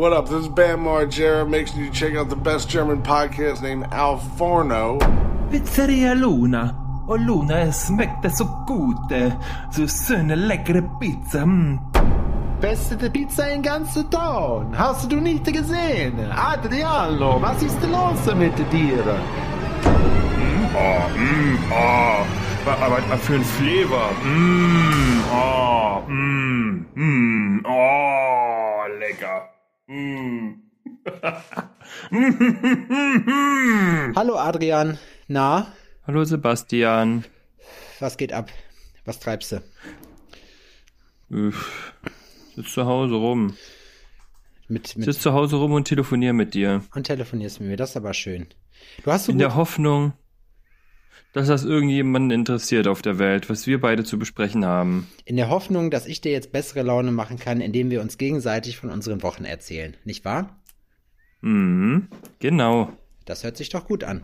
What up? This is Bam Margera. Make sure you check out the best German podcast named Al Forno. Pizzeria Luna. Och Luna smäckte så gute. Så schöne leckere Pizza. Mm. Beste Pizza in ganz Town. Hast du nicht gesehen? Adriano, was ist los mit dir? Oh, mm, oh. Was für ein Flavor. Mm, oh, mm, mm, oh, lecker. Mm. Hallo Adrian. Na, Hallo Sebastian. was geht ab? Was treibst du? Uff. Sitz zu Hause rum. Mit, mit Sitz zu Hause rum und telefonier mit dir. und telefonierst mit mir, das ist aber schön. Du hast so In gut, der Hoffnung, dass das irgendjemanden interessiert auf der Welt, was wir beide zu besprechen haben. in der Hoffnung, dass ich dir jetzt bessere Laune machen kann, indem wir uns gegenseitig von unseren Wochen erzählen, nicht wahr? Mhm. Genau. Das hört sich doch gut an.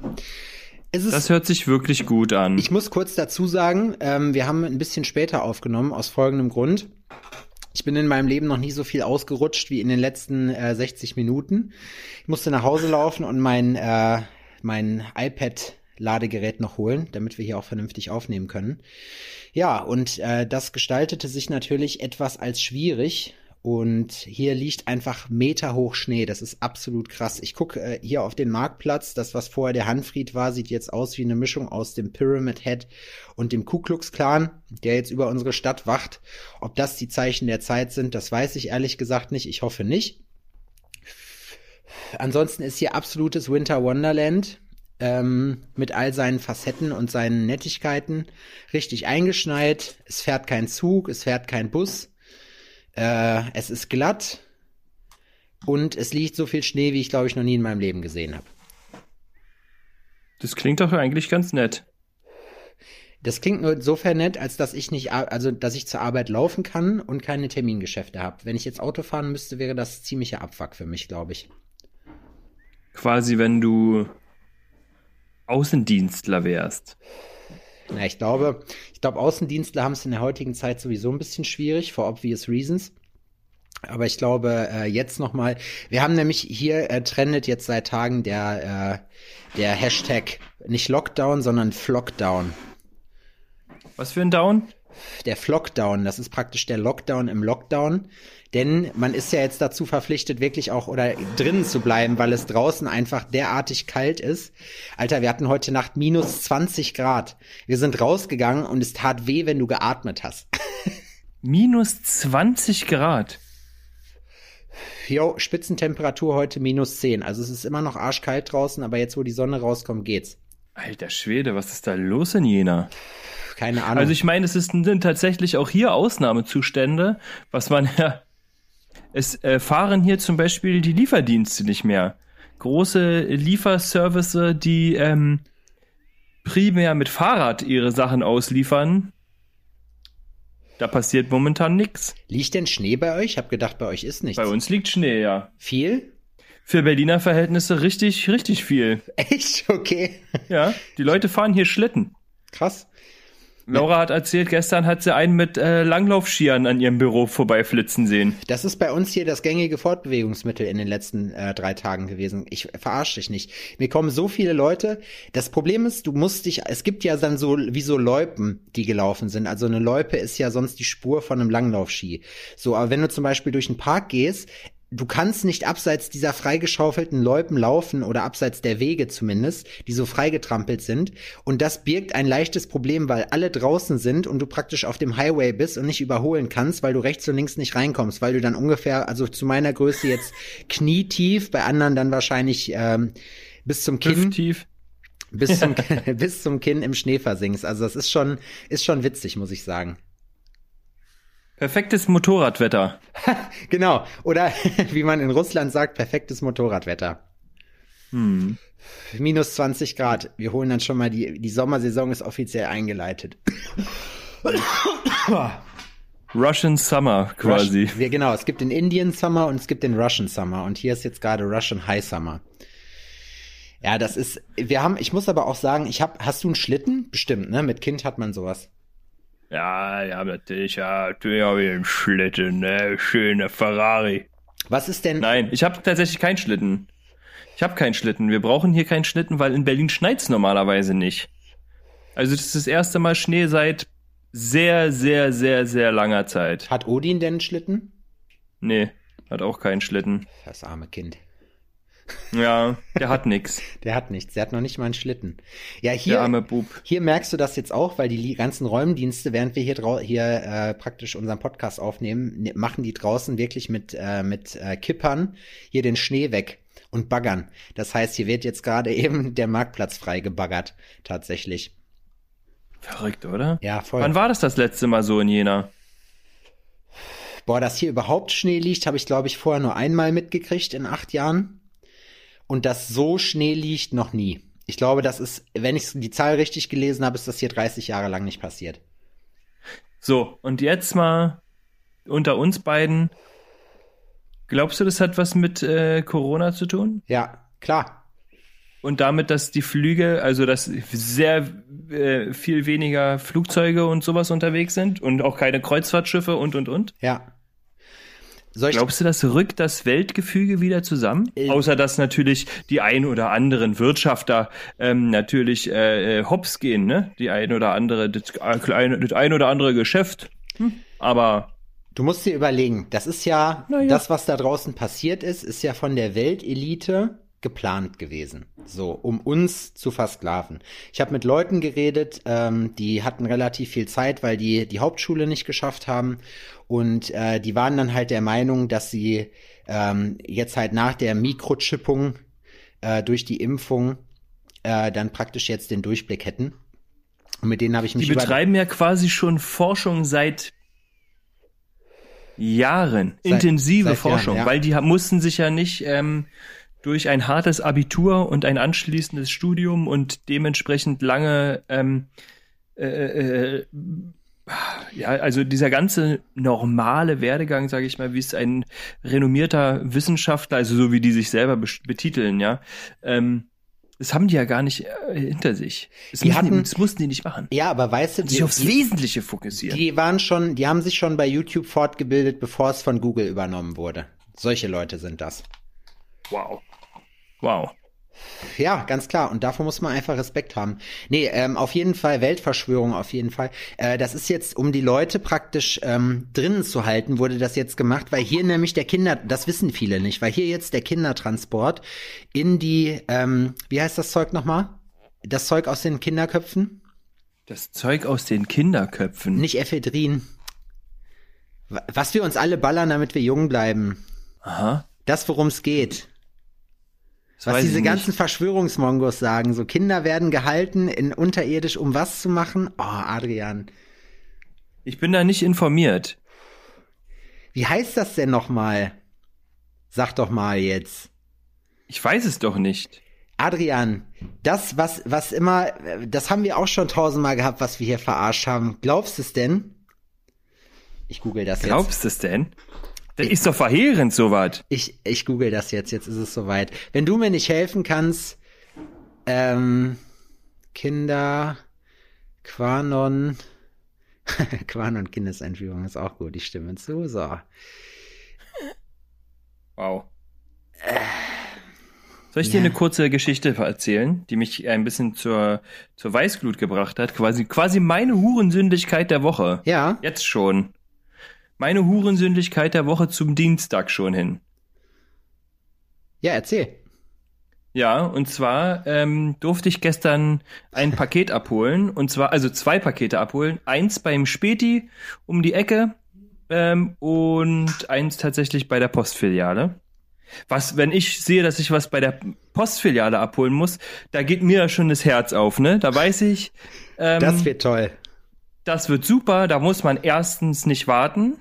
Ist, Das hört sich wirklich gut an. ich muss kurz dazu sagen, ähm, wir haben ein bisschen später aufgenommen, aus folgendem Grund. Ich bin in meinem Leben noch nie so viel ausgerutscht wie in den letzten äh, 60 Minuten. Ich musste nach Hause laufen und mein, äh, mein iPad-Ladegerät noch holen, damit wir hier auch vernünftig aufnehmen können. Ja, und äh, das gestaltete sich natürlich etwas als schwierig. Und hier liegt einfach meterhoch Schnee. Das ist absolut krass. Ich gucke äh, hier auf den Marktplatz. Das, was vorher der Hanfried war, sieht jetzt aus wie eine Mischung aus dem Pyramid Head und dem Ku Klux Klan, der jetzt über unsere Stadt wacht. Ob das die Zeichen der Zeit sind, das weiß ich ehrlich gesagt nicht. Ich hoffe nicht. Ansonsten ist hier absolutes Winter Wonderland ähm, mit all seinen Facetten und seinen Nettigkeiten richtig eingeschneit. Es fährt kein Zug, es fährt kein Bus. Äh, es ist glatt und es liegt so viel Schnee, wie ich glaube ich noch nie in meinem Leben gesehen habe. Das klingt doch eigentlich ganz nett. Das klingt nur insofern nett, als dass ich nicht, also dass ich zur Arbeit laufen kann und keine Termingeschäfte habe. Wenn ich jetzt Auto fahren müsste, wäre das ziemlicher Abfuck für mich, glaube ich. Quasi, wenn du Außendienstler wärst. Na, ich glaube, ich glaube, Außendienstler haben es in der heutigen Zeit sowieso ein bisschen schwierig, for obvious reasons. Aber ich glaube, äh, jetzt nochmal, wir haben nämlich hier äh, trendet jetzt seit Tagen der, äh, der Hashtag nicht Lockdown, sondern Flockdown. Was für ein Down? Der Flockdown, das ist praktisch der Lockdown im Lockdown. Denn man ist ja jetzt dazu verpflichtet, wirklich auch oder drinnen zu bleiben, weil es draußen einfach derartig kalt ist. Alter, wir hatten heute Nacht minus 20 Grad. Wir sind rausgegangen und es tat weh, wenn du geatmet hast. Minus 20 Grad. Jo, Spitzentemperatur heute minus 10. Also es ist immer noch arschkalt draußen, aber jetzt, wo die Sonne rauskommt, geht's. Alter Schwede, was ist da los in Jena? Keine Ahnung. Also ich meine, es sind tatsächlich auch hier Ausnahmezustände, was man ja. Es äh, fahren hier zum Beispiel die Lieferdienste nicht mehr. Große Lieferservice, die ähm, primär mit Fahrrad ihre Sachen ausliefern. Da passiert momentan nichts. Liegt denn Schnee bei euch? Ich habe gedacht, bei euch ist nichts. Bei uns liegt Schnee, ja. Viel? Für Berliner Verhältnisse richtig, richtig viel. Echt? Okay. Ja, die Leute fahren hier Schlitten. Krass. Laura hat erzählt, gestern hat sie einen mit äh, Langlaufskiern an ihrem Büro vorbeiflitzen sehen. Das ist bei uns hier das gängige Fortbewegungsmittel in den letzten äh, drei Tagen gewesen. Ich verarsche dich nicht. Mir kommen so viele Leute. Das Problem ist, du musst dich, es gibt ja dann so, wie so Loipen, die gelaufen sind. Also eine Loipe ist ja sonst die Spur von einem Langlaufski. So, aber wenn du zum Beispiel durch einen Park gehst, du kannst nicht abseits dieser freigeschaufelten Loipen laufen oder abseits der Wege zumindest, die so freigetrampelt sind. Und das birgt ein leichtes Problem, weil alle draußen sind und du praktisch auf dem Highway bist und nicht überholen kannst, weil du rechts und links nicht reinkommst, weil du dann ungefähr, also zu meiner Größe jetzt knietief, bei anderen dann wahrscheinlich ähm, bis zum Kinn, Hüfttief. bis zum, bis zum Kinn im Schnee versinkst. Also das ist schon, ist schon witzig, muss ich sagen. Perfektes Motorradwetter. Genau. Oder wie man in Russland sagt, perfektes Motorradwetter. Hm. Minus 20 Grad. Wir holen dann schon mal die, die Sommersaison ist offiziell eingeleitet. Russian Summer quasi. Rush, wir, genau, es gibt den Indian Summer und es gibt den Russian Summer und hier ist jetzt gerade Russian High Summer. Ja, das ist, wir haben, ich muss aber auch sagen, ich hab, hast du einen Schlitten? Bestimmt, ne? Mit Kind hat man sowas. Ja, ja, natürlich, ja, natürlich habe ich einen Schlitten, ne? Schöner Ferrari. Was ist denn? Nein, ich habe tatsächlich keinen Schlitten. Ich habe keinen Schlitten. Wir brauchen hier keinen Schlitten, weil in Berlin schneit's normalerweise nicht. Also das ist das erste Mal Schnee seit sehr, sehr, sehr, sehr langer Zeit. Hat Odin denn einen Schlitten? Nee, hat auch keinen Schlitten. Das arme Kind. Ja, der hat nix. Der hat nichts. Der hat noch nicht mal einen Schlitten. Ja, Der hier, arme Bub. hier merkst du das jetzt auch, weil die ganzen Räumdienste, während wir hier, drau hier äh, praktisch unseren Podcast aufnehmen, ne, machen die draußen wirklich mit, äh, mit äh, Kippern hier den Schnee weg und baggern. Das heißt, hier wird jetzt gerade eben der Marktplatz frei gebaggert. Tatsächlich. Verrückt, oder? Ja, voll. Wann war das das letzte Mal so in Jena? Boah, dass hier überhaupt Schnee liegt, habe ich, glaube ich, vorher nur einmal mitgekriegt in acht Jahren. Und dass so Schnee liegt, noch nie. Ich glaube, das ist, wenn ich die Zahl richtig gelesen habe, ist das hier 30 Jahre lang nicht passiert. So, und jetzt mal unter uns beiden. Glaubst du, das hat was mit äh, Corona zu tun? Ja, klar. Und damit, dass die Flüge, also dass sehr äh, viel weniger Flugzeuge und sowas unterwegs sind und auch keine Kreuzfahrtschiffe und und und? Ja. Glaubst du, das rückt das Weltgefüge wieder zusammen? Äh, Außer dass natürlich die ein oder anderen Wirtschafter ähm, natürlich äh, äh, hops gehen, ne? Die ein oder andere, das, äh, kleine, das ein oder andere Geschäft. Hm. Aber du musst dir überlegen, das ist ja, ja. das, was da draußen passiert ist, ist ja von der Weltelite geplant gewesen. So, um uns zu versklaven. Ich habe mit Leuten geredet, ähm, die hatten relativ viel Zeit, weil die die Hauptschule nicht geschafft haben. Und äh, die waren dann halt der Meinung, dass sie ähm, jetzt halt nach der Mikrochippung äh, durch die Impfung äh, dann praktisch jetzt den Durchblick hätten. Und mit denen habe ich mich die betreiben ja quasi schon Forschung seit Jahren, Seit- intensive seit Jahren, Forschung, ja. weil die mussten sich ja nicht ähm, durch ein hartes Abitur und ein anschließendes Studium und dementsprechend lange ähm, äh, äh, ja, also dieser ganze normale Werdegang, sage ich mal, wie es ein renommierter Wissenschaftler, also so wie die sich selber betiteln, ja, ähm, das haben die ja gar nicht äh, hinter sich. Das, Die hatten- das mussten die nicht machen. ja, aber weißt du, Sich die, aufs die, Wesentliche fokussieren. die waren schon, die haben sich schon bei YouTube fortgebildet, bevor es von Google übernommen wurde. Solche Leute sind das. wow. Wow. Ja, ganz klar. Und davor muss man einfach Respekt haben. Nee, ähm, auf jeden Fall Weltverschwörung, auf jeden Fall. Äh, das ist jetzt, um die Leute praktisch ähm, drinnen zu halten, wurde das jetzt gemacht, weil hier nämlich der Kinder, das wissen viele nicht, weil hier jetzt der Kindertransport in die, ähm, wie heißt das Zeug nochmal? Das Zeug aus den Kinderköpfen? Das Zeug aus den Kinderköpfen. Nicht Ephedrin. Wa- Was wir uns alle ballern, damit wir jung bleiben. Aha. Das, worum es geht. Das Was diese ganzen nicht. Verschwörungsmongos sagen, so Kinder werden gehalten in unterirdisch, um was zu machen? Oh, Adrian. Ich bin da nicht informiert. Wie heißt das denn nochmal? Sag doch mal jetzt. Ich weiß es doch nicht. Adrian, das, was, was immer, das haben wir auch schon tausendmal gehabt, was wir hier verarscht haben. Glaubst du es denn? Ich google das jetzt. Glaubst du es denn? Das ist doch verheerend, sowas. Ich, ich google das jetzt, jetzt ist es soweit. Wenn du mir nicht helfen kannst, ähm, Kinder, Quanon, Quanon Kindesentführung ist auch gut, ich stimme zu, so. Wow. Soll ich dir eine kurze Geschichte erzählen, die mich ein bisschen zur, zur Weißglut gebracht hat? Quasi, quasi meine Hurensündigkeit der Woche. Ja, Jetzt schon. Meine Hurensündigkeit der Woche zum Dienstag schon hin. ja, erzähl. Ja, und zwar ähm, durfte ich gestern ein Paket abholen. Und zwar, also zwei Pakete abholen. Eins beim Späti um die Ecke ähm, und eins tatsächlich bei der Postfiliale. Was, wenn ich sehe, dass ich was bei der Postfiliale abholen muss, da geht mir ja schon das Herz auf, ne? Da weiß ich, ähm, Das wird toll. das wird super. Da muss man erstens nicht warten.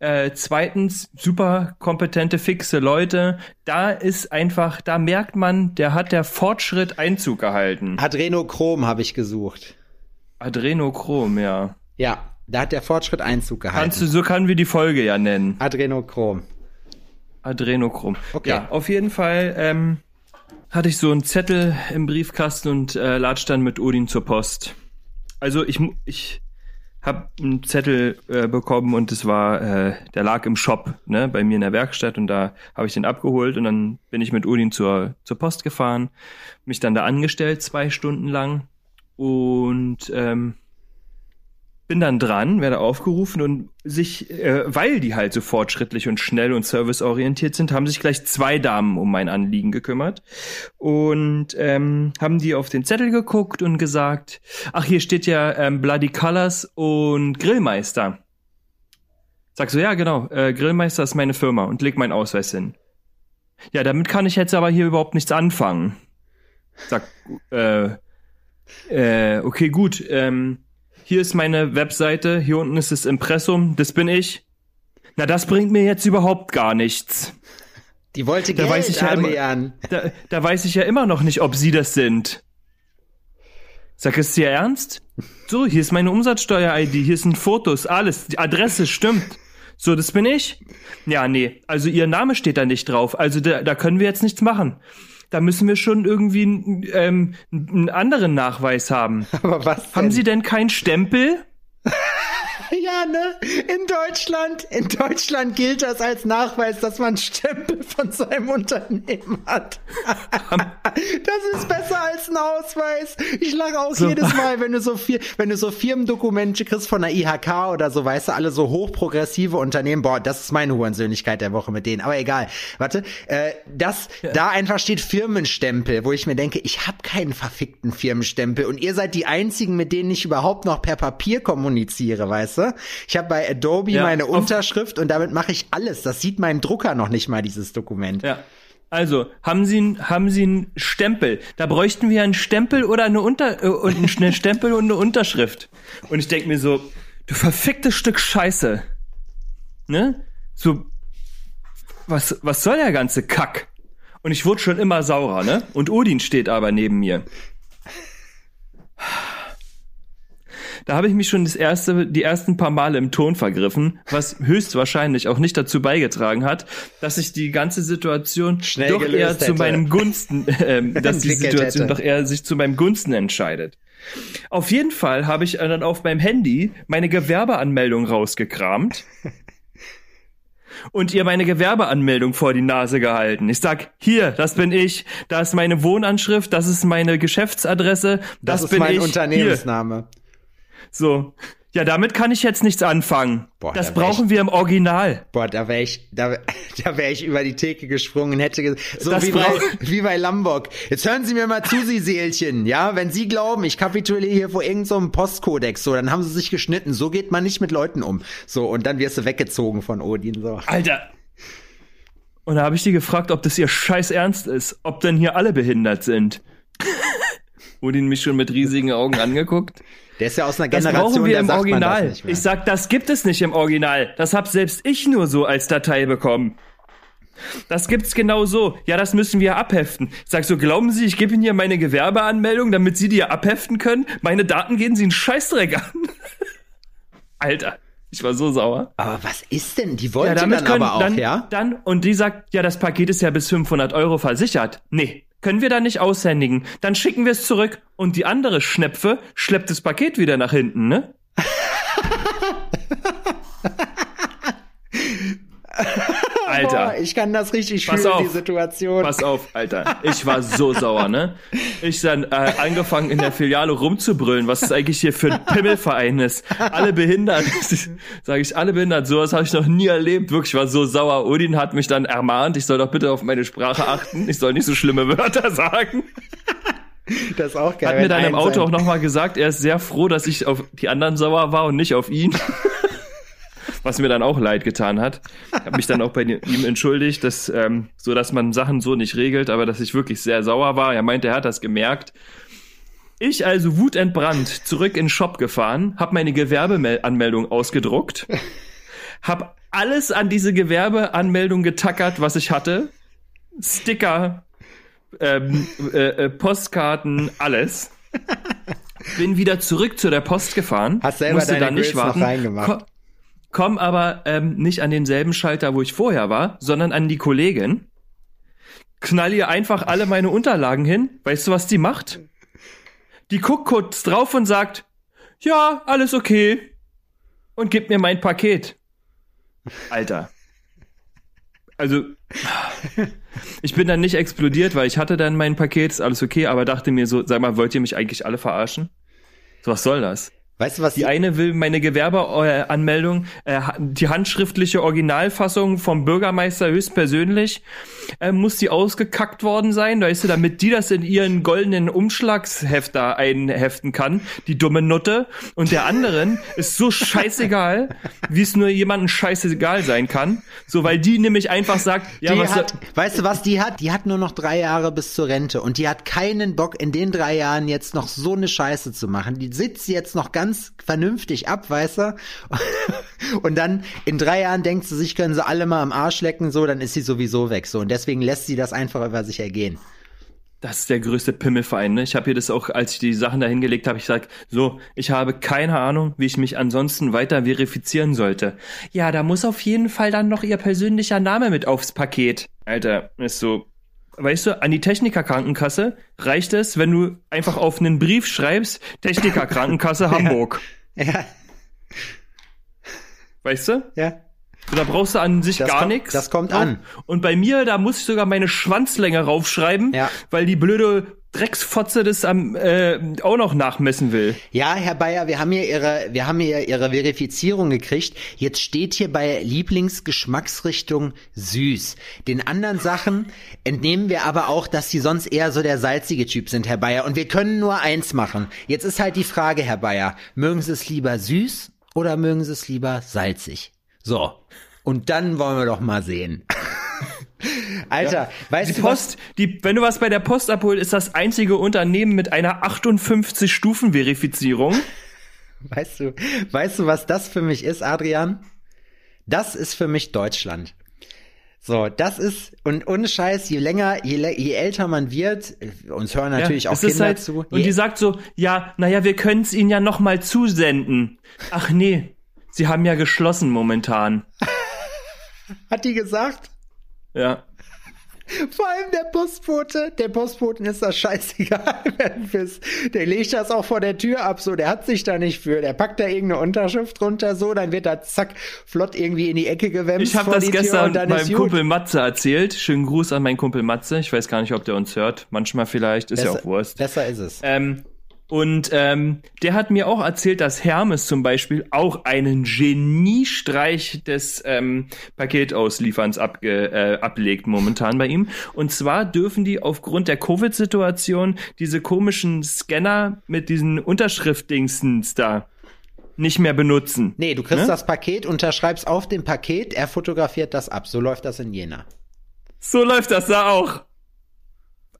Äh, zweitens, super kompetente, fixe Leute. Da ist einfach, da merkt man, der hat der Fortschritt Einzug gehalten. Adrenochrom habe ich gesucht. Adrenochrom, ja. Ja, da hat der Fortschritt Einzug gehalten. Kannst du, so können wir die Folge ja nennen. Adrenochrom. Adrenochrom. Okay. Ja, auf jeden Fall ähm, hatte ich so einen Zettel im Briefkasten und äh, latsch dann mit Odin zur Post. Also ich, mu- ich hab einen Zettel äh, bekommen und es war, äh, der lag im Shop, ne, bei mir in der Werkstatt und da habe ich den abgeholt und dann bin ich mit Udin zur, zur Post gefahren, mich dann da angestellt, zwei Stunden lang und ähm, bin dann dran, werde aufgerufen und sich, äh, weil die halt so fortschrittlich und schnell und serviceorientiert sind, haben sich gleich zwei Damen um mein Anliegen gekümmert und ähm, haben die auf den Zettel geguckt und gesagt, ach, hier steht ja ähm, Bloody Colors und Grillmeister. Sag so, ja, genau, äh, Grillmeister ist meine Firma und leg meinen Ausweis hin. Ja, damit kann ich jetzt aber hier überhaupt nichts anfangen. Sag, äh, äh, okay, gut, ähm, hier ist meine Webseite, hier unten ist das Impressum, das bin ich. Na, das bringt mir jetzt überhaupt gar nichts. Die wollte Da Geld, weiß ich ja immer- Adrian. Da, da weiß ich ja immer noch nicht, ob Sie das sind. Sag, ist Ihr Ernst? So, hier ist meine Umsatzsteuer-ID, hier sind Fotos, alles, die Adresse stimmt. So, das bin ich? Ja, nee, also Ihr Name steht da nicht drauf, also da, da können wir jetzt nichts machen. Da müssen wir schon irgendwie ähm, einen anderen Nachweis haben. Aber was Haben denn? Sie denn keinen Stempel? Ja, ne? In Deutschland, in Deutschland gilt das als Nachweis, dass man Stempel von seinem Unternehmen hat. das ist besser als ein Ausweis. Ich lache auch So. jedes Mal, wenn du so viel, wenn du so Firmendokumente kriegst von der IHK oder so, weißt du, alle so hochprogressive Unternehmen. Boah, das ist meine Hurensöhnlichkeit der Woche mit denen. Aber egal. Warte, äh, das, da einfach steht Firmenstempel, wo ich mir denke, ich habe keinen verfickten Firmenstempel und ihr seid die einzigen, mit denen ich überhaupt noch per Papier kommuniziere, weißt du? Ich habe bei Adobe Ja, meine Unterschrift und damit mache ich alles. Das sieht mein Drucker noch nicht mal, dieses Dokument. Ja. Also, haben Sie, einen- haben Sie einen Stempel? Da bräuchten wir einen Stempel oder eine Unter äh, und einen Stempel und eine Unterschrift. Und ich denke mir so, du verficktes Stück Scheiße. Ne? So, was, was soll der ganze Kack? Und ich wurde schon immer saurer, ne? Und Odin steht aber neben mir. Da habe ich mich schon das erste, die ersten paar Male im Ton vergriffen, was höchstwahrscheinlich auch nicht dazu beigetragen hat, dass sich die ganze Situation Schnell doch eher zu hätte. meinem Gunsten, ähm, dass die Situation hätte. doch eher sich zu meinem Gunsten entscheidet. Auf jeden Fall habe ich äh, dann auf meinem Handy meine Gewerbeanmeldung rausgekramt und ihr meine Gewerbeanmeldung vor die Nase gehalten. Ich sag, hier, das bin ich, da ist meine Wohnanschrift, das ist meine Geschäftsadresse, das, Das, ist bin mein ich. Unternehmensname. So. Ja, damit kann ich jetzt nichts anfangen. Boah, das da brauchen wir im Original. Boah, da wäre ich, da, da wäre ich über die Theke gesprungen und hätte ges- so wie bei, wie bei Lombok. Jetzt hören Sie mir mal zu, Sie Seelchen, ja? Wenn Sie glauben, ich kapituliere hier vor irgendeinem so einem Postkodex, so, dann haben Sie sich geschnitten. So geht man nicht mit Leuten um. So, und dann wirst du weggezogen von Odin, so. Alter. Und da habe ich die gefragt, ob das ihr scheiß Ernst ist, ob denn hier alle behindert sind. Odin mich schon mit riesigen Augen angeguckt. Der ist ja aus einer Das Generation, brauchen wir im das Original. Ich sag, das gibt es nicht im Original. Das hab selbst ich nur so als Datei bekommen. Das gibt's genau so. Ja, das müssen wir abheften. Ich sag so, glauben Sie, ich gebe Ihnen hier meine Gewerbeanmeldung, damit Sie die abheften können? Meine Daten gehen Sie einen Scheißdreck an. Alter, ich war so sauer. aber was ist denn? Die wollte Ja, damit dann können, aber auch, dann, ja? dann, und die sagt, ja, das Paket ist ja bis 500 Euro versichert. Nee, können wir da nicht aushändigen. Dann schicken wir es zurück und die andere Schnepfe schleppt das Paket wieder nach hinten, ne? Alter. Ich kann das richtig Pass fühlen, auf. die Situation. Pass auf, Alter. Ich war so sauer, ne? Ich dann äh, angefangen in der Filiale rumzubrüllen, was es eigentlich hier für ein Pimmelverein ist. Alle behindert. Sage ich, alle behindert. Sowas habe ich noch nie erlebt. Wirklich, ich war so sauer. Odin hat mich dann ermahnt, ich soll doch bitte auf meine Sprache achten. Ich soll nicht so schlimme Wörter sagen. das ist auch geil. Hat mir dann im Auto sein- auch nochmal gesagt, er ist sehr froh, dass ich auf die anderen sauer war und nicht auf ihn. Was mir dann auch leid getan hat. Habe mich dann auch bei ihm entschuldigt, dass, ähm, so dass man Sachen so nicht regelt, aber dass ich wirklich sehr sauer war. Er meinte, er hat das gemerkt. Ich also wutentbrannt zurück in den Shop gefahren, habe meine Gewerbeanmeldung ausgedruckt, habe alles an diese Gewerbeanmeldung getackert, was ich hatte. Sticker, ähm, äh, äh, Postkarten, alles. Bin wieder zurück zu der Post gefahren. Hast selber musste deine da nicht Grills noch warten. reingemacht. Ko komm aber ähm, nicht an denselben Schalter, wo ich vorher war, sondern an die Kollegin. Knall ihr einfach alle meine Unterlagen hin. Weißt du, was die macht? Die guckt kurz drauf und sagt, ja, alles okay. und gib mir mein Paket. Alter. Also, ich bin dann nicht explodiert, weil ich hatte dann mein Paket, ist alles okay, aber dachte mir so, sag mal, wollt ihr mich eigentlich alle verarschen? So, was soll das? Weißt du, was Die eine will meine Gewerbeanmeldung, äh, die handschriftliche Originalfassung vom Bürgermeister höchstpersönlich, äh, muss die ausgekackt worden sein, weißt du, damit die das in ihren goldenen Umschlagshefter einheften kann, die dumme Nutte. Und der anderen ist so scheißegal, wie es nur jemandem scheißegal sein kann. So, weil die nämlich einfach sagt, ja, die was hat, weißt du, was die hat? Die hat nur noch drei Jahre bis zur Rente und die hat keinen Bock, in den drei Jahren jetzt noch so eine Scheiße zu machen. Die sitzt jetzt noch ganz vernünftig ab, weißt du? Und dann in drei Jahren denkt sie sich, können sie alle mal am Arsch lecken, so, dann ist sie sowieso weg, so. Und deswegen lässt sie das einfach über sich ergehen. Das ist der größte Pimmelverein. Ne? Ich habe hier das auch, als ich die Sachen da hingelegt habe, ich sag, so, ich habe keine Ahnung, wie ich mich ansonsten weiter verifizieren sollte. Ja, da muss auf jeden Fall dann noch ihr persönlicher Name mit aufs Paket. Alter, ist so, weißt du, an die Technikerkrankenkasse reicht es, wenn du einfach auf einen Brief schreibst, Technikerkrankenkasse Hamburg. Ja, Weißt du? ja. So, da brauchst du an sich Das gar nichts. das kommt an. Und bei mir, da muss ich sogar meine Schwanzlänge raufschreiben, Ja. weil die blöde Drecksfotze das am, äh, auch noch nachmessen will. Ja, Herr Bayer, wir haben hier Ihre, wir haben hier Ihre Verifizierung gekriegt. Jetzt steht hier bei Lieblingsgeschmacksrichtung süß. Den anderen Sachen entnehmen wir aber auch, dass Sie sonst eher so der salzige Typ sind, Herr Bayer. Und wir können nur eins machen. Jetzt ist halt die Frage, Herr Bayer, mögen Sie es lieber süß oder mögen Sie es lieber salzig? So. Und dann wollen wir doch mal sehen. Alter, weißt Die du was? Post, die, wenn du was bei der Post abholst, ist das einzige Unternehmen mit einer 58-Stufen-Verifizierung. Weißt du, weißt du, was das für mich ist, Adrian? Das ist für mich Deutschland. So, das ist, und ohne Scheiß, je länger, je, je älter man wird, uns hören natürlich Ja, auch Kinder halt, zu. Und je, die sagt so, ja, naja, wir können es ihnen ja noch mal zusenden. Ach nee, sie haben ja geschlossen momentan. hat die gesagt? Ja. Vor allem der Postbote, der Postboten ist das scheißegal, wer du bist. Der legt das auch vor der Tür ab, so, der hat sich da nicht für. Der packt da irgendeine Unterschrift runter, so, dann wird da zack, flott irgendwie in die Ecke gewämst Ich habe das gestern meinem. Kumpel Matze erzählt. Schönen Gruß an meinen Kumpel Matze. Ich weiß gar nicht, ob der uns hört. Manchmal vielleicht, ist ja Besser- auch Wurst. Besser ist es. Ähm, und ähm, der hat mir auch erzählt, dass Hermes zum Beispiel auch einen Geniestreich des ähm, Paketauslieferns abge, äh, ablegt momentan bei ihm. Und zwar dürfen die aufgrund der Covid-Situation diese komischen Scanner mit diesen Unterschriftdingsens da nicht mehr benutzen. Nee, du kriegst Ne? das Paket, unterschreibst auf dem Paket, er fotografiert das ab. So läuft das in Jena. So läuft das da auch.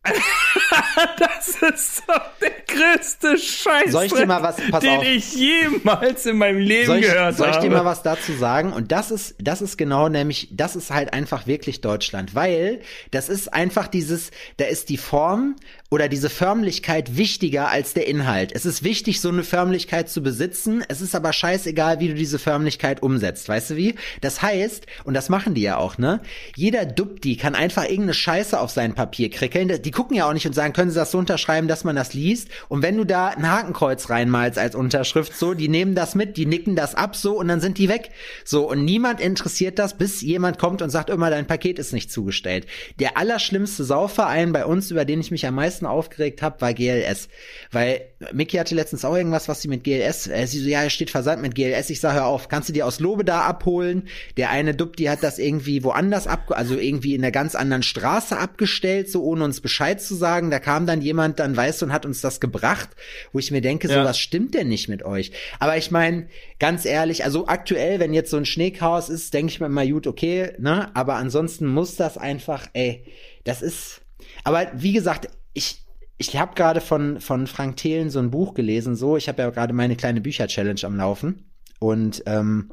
das ist doch der größte Scheiß, Soll ich dir mal was- pass den auf. ich jemals in meinem Leben Soll ich, gehört soll ich habe. dir mal was dazu sagen? Und das ist, das ist genau nämlich, das ist halt einfach wirklich Deutschland, weil das ist einfach dieses, da ist die Form oder diese Förmlichkeit wichtiger als der Inhalt. Es ist wichtig, so eine Förmlichkeit zu besitzen. Es ist aber scheißegal, wie du diese Förmlichkeit umsetzt. Weißt du wie? Das heißt, und das machen die ja auch, ne? Jeder Dupti kann einfach irgendeine Scheiße auf sein Papier krickeln. Die gucken ja auch nicht und sagen, können sie das so unterschreiben, dass man das liest? Und wenn du da ein Hakenkreuz reinmalst als Unterschrift, so, die nehmen das mit, die nicken das ab, so, und dann sind die weg. So, und niemand interessiert das, bis jemand kommt und sagt, immer dein Paket ist nicht zugestellt. Der allerschlimmste Sauverein bei uns, über den ich mich am meisten aufgeregt habe, war GLS. Weil Mickey hatte letztens auch irgendwas, was sie mit GLS, äh, sie so, ja, er steht versandt mit GLS. Ich sage, hör auf, kannst du dir aus Lobe da abholen? Der eine Dupp, die hat das irgendwie woanders ab, also irgendwie in einer ganz anderen Straße abgestellt, so ohne uns Bescheid zu sagen. Da kam dann jemand, dann weißt du, und hat uns das gebracht, wo ich mir denke, so Ja. was stimmt denn nicht mit euch? Aber ich meine, ganz ehrlich, also aktuell, wenn jetzt so ein Schneechaos ist, denke ich mir immer, gut, okay, ne? Aber ansonsten muss das einfach, ey, das ist. Aber wie gesagt, ich, ich habe gerade von, von Frank Thelen so ein Buch gelesen, so. Ich habe ja gerade meine kleine Bücher-Challenge am Laufen. Und ähm,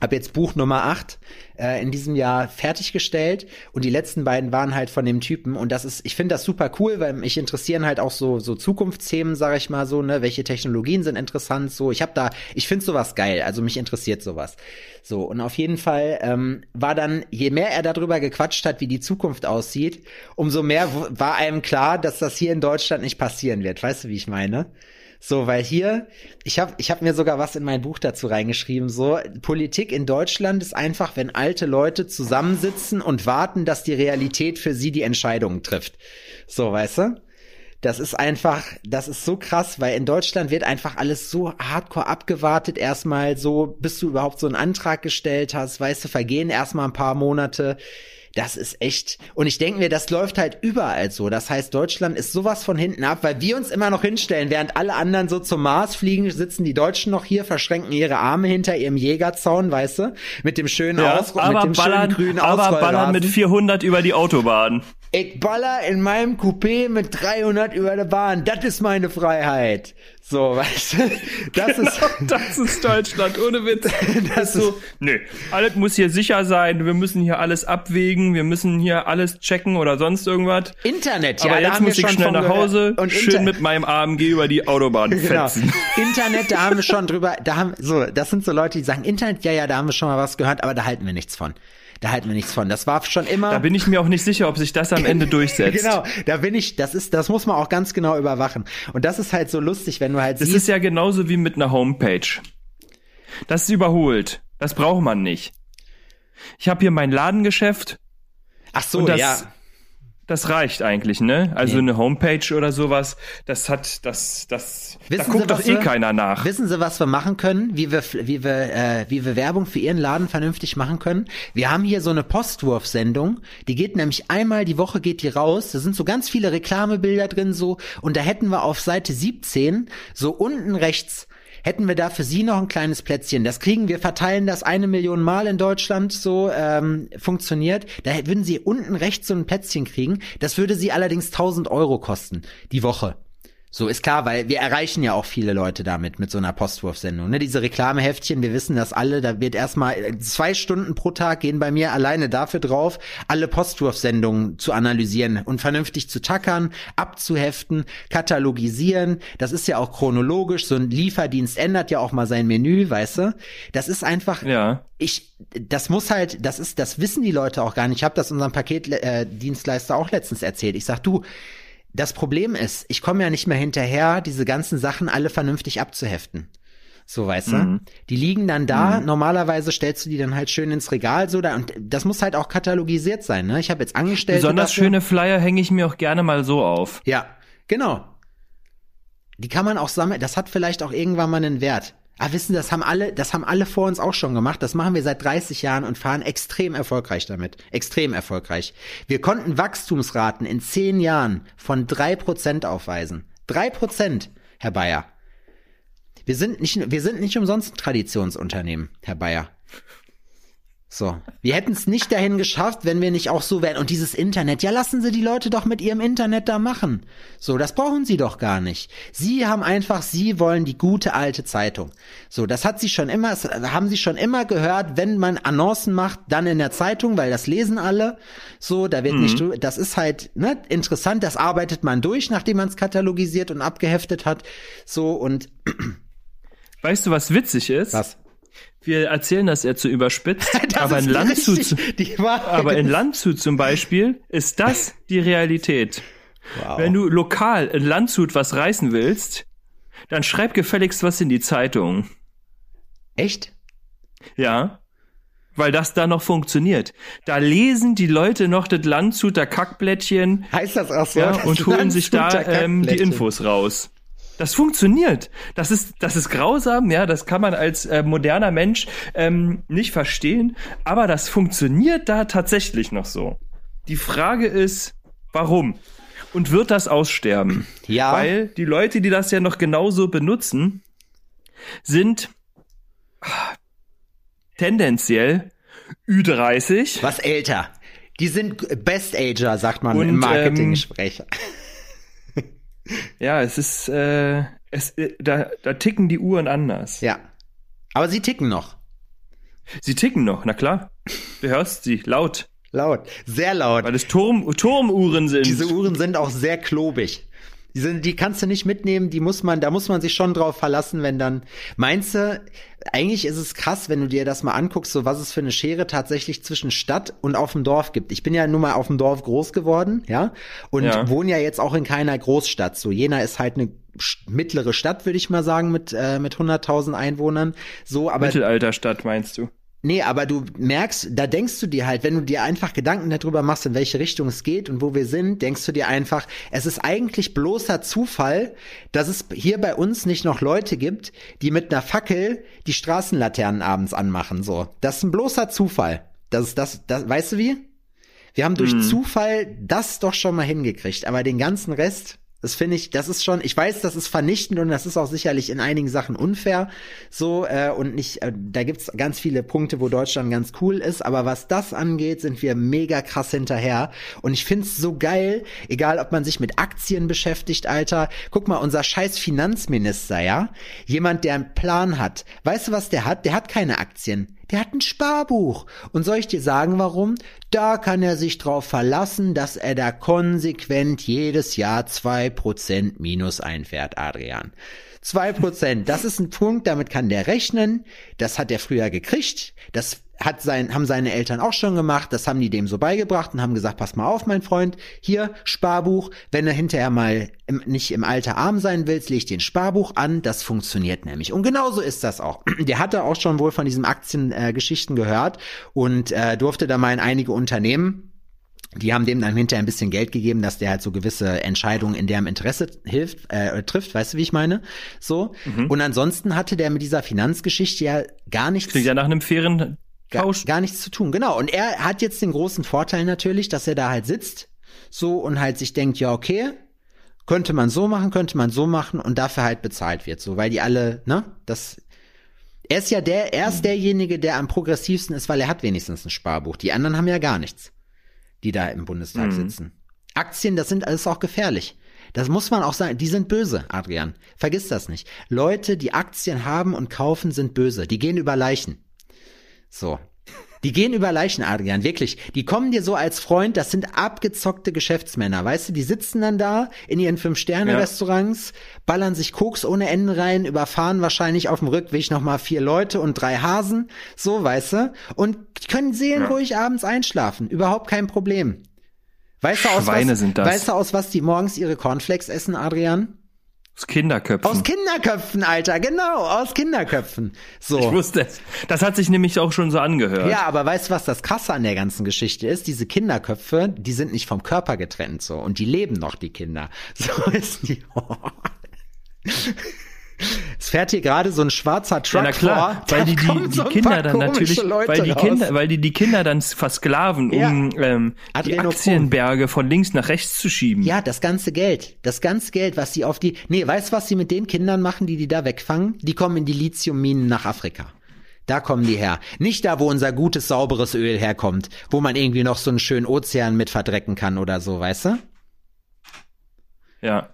habe jetzt Buch Nummer 8 äh, in diesem Jahr fertiggestellt und die letzten beiden waren halt von dem Typen und das ist, ich finde das super cool, weil mich interessieren halt auch so so Zukunftsthemen, sage ich mal so, ne, welche Technologien sind interessant, so, ich habe da, ich finde sowas geil, also mich interessiert sowas. So und auf jeden Fall ähm, war dann, je mehr er darüber gequatscht hat, wie die Zukunft aussieht, umso mehr war einem klar, dass das hier in Deutschland nicht passieren wird. Weißt du, wie ich meine? So, weil hier, ich habe ich hab mir sogar was in mein Buch dazu reingeschrieben. So, Politik in Deutschland ist einfach, wenn alte Leute zusammensitzen und warten, dass die Realität für sie die Entscheidungen trifft. So, weißt du? Das ist einfach, das ist so krass, weil in Deutschland wird einfach alles so hardcore abgewartet. Erstmal so, bis du überhaupt so einen Antrag gestellt hast, weißt du, vergehen erstmal ein paar Monate. Das ist echt. Und ich denke mir, das läuft halt überall so. Das heißt, Deutschland ist sowas von hinten ab, weil wir uns immer noch hinstellen, während alle anderen so zum Mars fliegen, sitzen die Deutschen noch hier, verschränken ihre Arme hinter ihrem Jägerzaun, weißt du, mit dem schönen Ja, Aus mit aber dem ballern, schönen grünen aber ballern mit 400 über die Autobahn. Ich baller in meinem Coupé mit 300 über der Bahn. Das ist meine Freiheit. So, weißt du, das ist, Das ist Deutschland, ohne Witz. das ist, Nö, alles muss hier sicher sein. Wir müssen hier alles abwägen. Wir müssen hier alles checken oder sonst irgendwas. Internet, ja, Aber da jetzt muss ich schnell nach. Hause, Und schön Inter- mit meinem AMG über die Autobahn Genau. fetzen. Internet, da haben wir schon drüber, da haben, so, das sind so Leute, die sagen, Internet, ja, ja, da haben wir schon mal was gehört, aber da halten wir nichts von. Da halten wir nichts von. Das war schon immer. Da bin ich mir auch nicht sicher, ob sich das am Ende durchsetzt. Genau, da bin ich, das ist, das muss man auch ganz genau überwachen. Und das ist halt so lustig, wenn du halt Das siehst, ist ja genauso wie mit einer Homepage. Das ist überholt. Das braucht man nicht. Ich habe hier mein Ladengeschäft ach so, und das, ja. Das reicht eigentlich, ne? Also Nee. eine Homepage oder sowas, das hat, das, das, da Wissen guckt Sie, doch eh wir- keiner nach. Wissen Sie, was wir machen können, wie wir, wie wir, äh, wie wir Werbung für Ihren Laden vernünftig machen können? Wir haben hier so eine Postwurfsendung, die geht nämlich einmal die Woche geht die raus. Da sind so ganz viele Reklamebilder drin so und da hätten wir auf Seite 17 so unten rechts hätten wir da für Sie noch ein kleines Plätzchen. Das kriegen wir, verteilen das eine Million Mal in Deutschland so ähm, funktioniert. Da würden Sie unten rechts so ein Plätzchen kriegen. Das würde Sie allerdings 1000 Euro kosten die Woche. So ist klar, weil wir erreichen ja auch viele Leute damit, mit so einer Postwurfsendung. Ne? Diese Reklameheftchen, wir wissen das alle, da wird erstmal äh, zwei Stunden pro Tag gehen bei mir alleine dafür drauf, alle Postwurfsendungen zu analysieren und vernünftig zu tackern, abzuheften, katalogisieren. Das ist ja auch chronologisch. So ein Lieferdienst ändert ja auch mal sein Menü, weißt du? Das ist einfach, Ja. ich, das muss halt, das ist, das wissen die Leute auch gar nicht. Ich habe das unserem Paketdienstleister äh, auch letztens erzählt. Ich sag, du, das Problem ist, ich komme ja nicht mehr hinterher, diese ganzen Sachen alle vernünftig abzuheften. So, weißt du? Die liegen dann da, normalerweise stellst du die dann halt schön ins Regal, so da, und das muss halt auch katalogisiert sein, ne? Ich habe jetzt Angestellte. Besonders dafür. schöne Flyer hänge ich mir auch gerne mal so auf. Ja, genau. Die kann man auch sammeln, das hat vielleicht auch irgendwann mal einen Wert. Ah, wissen das haben alle, das haben alle vor uns auch schon gemacht. Das machen wir seit 30 Jahren und fahren extrem erfolgreich damit. Extrem erfolgreich. Wir konnten Wachstumsraten in 10 Jahren von 3% aufweisen. 3%, Herr Bayer. Wir sind nicht, wir sind nicht umsonst ein Traditionsunternehmen, Herr Bayer. So, wir hätten es nicht dahin geschafft, wenn wir nicht auch so wären. Und dieses Internet, ja, lassen Sie die Leute doch mit ihrem Internet da machen. So, das brauchen Sie doch gar nicht. Sie haben einfach, Sie wollen die gute alte Zeitung. So, das hat Sie schon immer, haben Sie schon immer gehört, wenn man Annoncen macht, dann in der Zeitung, weil das lesen alle. So, da wird nicht, drü- das ist halt ne, interessant. Das arbeitet man durch, nachdem man es katalogisiert und abgeheftet hat. So und Weißt du, was witzig ist? was? Wir erzählen das jetzt so überspitzt, Das aber in Landshut, aber in Landshut zum Beispiel ist das die Realität. Wow. Wenn du lokal in Landshut was reißen willst, dann schreib gefälligst was in die Zeitung. Echt? Ja. Weil das da noch funktioniert. Da lesen die Leute noch das Landshuter Kackblättchen Heißt das auch so? ja, und holen sich da ähm, die. Infos raus. Das funktioniert. Das ist, das ist grausam, ja, das kann man als äh, moderner Mensch ähm, nicht verstehen, aber das funktioniert da tatsächlich noch so. Die Frage ist, warum? Und wird das aussterben? Ja. Weil die Leute, die das ja noch genauso benutzen, sind ah, tendenziell Ü30. Was älter. Die sind Best Ager, sagt man Und, im Marketinggespräch. Ja, es ist, äh, es, äh, da, da ticken die Uhren anders. ja. Aber sie ticken noch. Sie ticken noch, na klar. Du hörst sie laut, Laut. Sehr laut. weil es Turm, Turmuhren sind. Diese Uhren sind auch sehr klobig. Die sind, die kannst du nicht mitnehmen, die muss man, da muss man sich schon drauf verlassen, wenn dann, meinst du, eigentlich ist es krass, wenn du dir das mal anguckst, so was es für eine Schere tatsächlich zwischen Stadt und auf dem Dorf gibt. Ich bin ja nun mal auf dem Dorf groß geworden, ja, und Ja. wohne ja jetzt auch in keiner Großstadt. So, Jena ist halt eine mittlere Stadt, würde ich mal sagen, mit, äh, mit 100.000 Einwohnern. So, aber Mittelalterstadt meinst du? Nee, aber du merkst, da denkst du dir halt, wenn du dir einfach Gedanken darüber machst, in welche Richtung es geht und wo wir sind, denkst du dir einfach, es ist eigentlich bloßer Zufall, dass es hier bei uns nicht noch Leute gibt, die mit einer Fackel die Straßenlaternen abends anmachen, so. Das ist ein bloßer Zufall. Das ist das, das, weißt du wie? Wir haben durch Zufall das doch schon mal hingekriegt, aber den ganzen Rest, das finde ich, das ist schon, ich weiß, das ist vernichtend und das ist auch sicherlich in einigen Sachen unfair, so äh, und nicht, äh, da gibt's ganz viele Punkte, wo Deutschland ganz cool ist, aber was das angeht, sind wir mega krass hinterher und ich find's so geil, egal ob man sich mit Aktien beschäftigt, Alter, guck mal, unser scheiß Finanzminister, ja, jemand, der einen Plan hat, weißt du, was der hat? Der hat keine Aktien. Der hat ein Sparbuch. Und soll ich dir sagen, warum? Da kann er sich drauf verlassen, dass er da konsequent jedes Jahr zwei Prozent Minus einfährt, Adrian. Zwei Prozent, das ist ein Punkt, damit kann der rechnen. Das hat er früher gekriegt. Das hat sein, haben seine Eltern auch schon gemacht. Das haben die dem so beigebracht und haben gesagt, pass mal auf, mein Freund, hier, Sparbuch. Wenn du hinterher mal im, nicht im Alter arm sein willst, leg dir ein Sparbuch an. Das funktioniert nämlich. Und genauso ist das auch. Der hatte auch schon wohl von diesen Aktiengeschichten äh, gehört und äh, durfte da mal in einige Unternehmen die haben dem dann hinterher ein bisschen Geld gegeben, dass der halt so gewisse Entscheidungen in deren Interesse hilft, äh, trifft, weißt du, wie ich meine? So. Und ansonsten hatte der mit dieser Finanzgeschichte ja gar nichts Klingt ja nach einem fairen gar, gar nichts zu tun. Genau. Und er hat jetzt den großen Vorteil natürlich, dass er da halt sitzt, so und halt sich denkt, ja, okay, könnte man so machen, könnte man so machen und dafür halt bezahlt wird, so, weil die alle, ne, das, er ist ja der, er ist derjenige, der am progressivsten ist, weil er hat wenigstens ein Sparbuch. Die anderen haben ja gar nichts, die da im Bundestag sitzen. Aktien, das sind alles auch gefährlich. Das muss man auch sagen, die sind böse, Adrian. Vergiss das nicht. Leute, die Aktien haben und kaufen, sind böse. Die gehen über Leichen. So. Die gehen über Leichen, Adrian, wirklich. Die kommen dir so als Freund, das sind abgezockte Geschäftsmänner, weißt du? Die sitzen dann da in ihren Fünf-Sterne-Restaurants, ballern sich Koks ohne Ende rein, überfahren wahrscheinlich auf dem Rückweg nochmal vier Leute und drei Hasen, so, weißt du? Und können seelenruhig abends einschlafen, überhaupt kein Problem. Weißt du, aus Schweine was, weißt du, aus was die morgens ihre Cornflakes essen, Adrian? Aus Kinderköpfen. Aus Kinderköpfen, Alter, genau, aus Kinderköpfen. So. ich wusste es. Das hat sich nämlich auch schon so angehört. Ja, aber weißt du, was das Krasse an der ganzen Geschichte ist? Diese Kinderköpfe, die sind nicht vom Körper getrennt so und die leben noch, die Kinder. So ist die. Es fährt hier gerade so ein schwarzer Truck Ja, na klar, vor. weil die, die, so Kinder dann natürlich, Leute weil die raus. Kinder, weil die die Kinder dann versklaven, Ja. um ähm, die. Aktienberge von links nach rechts zu schieben. Ja, das ganze Geld, das ganze Geld, was sie auf die, nee, weißt du, was sie mit den Kindern machen, die die da wegfangen? Die kommen in die Lithiumminen nach Afrika. Da kommen die her. Nicht da, wo unser gutes, sauberes Öl herkommt, wo man irgendwie noch so einen schönen Ozean mit verdrecken kann oder so, weißt du? ja.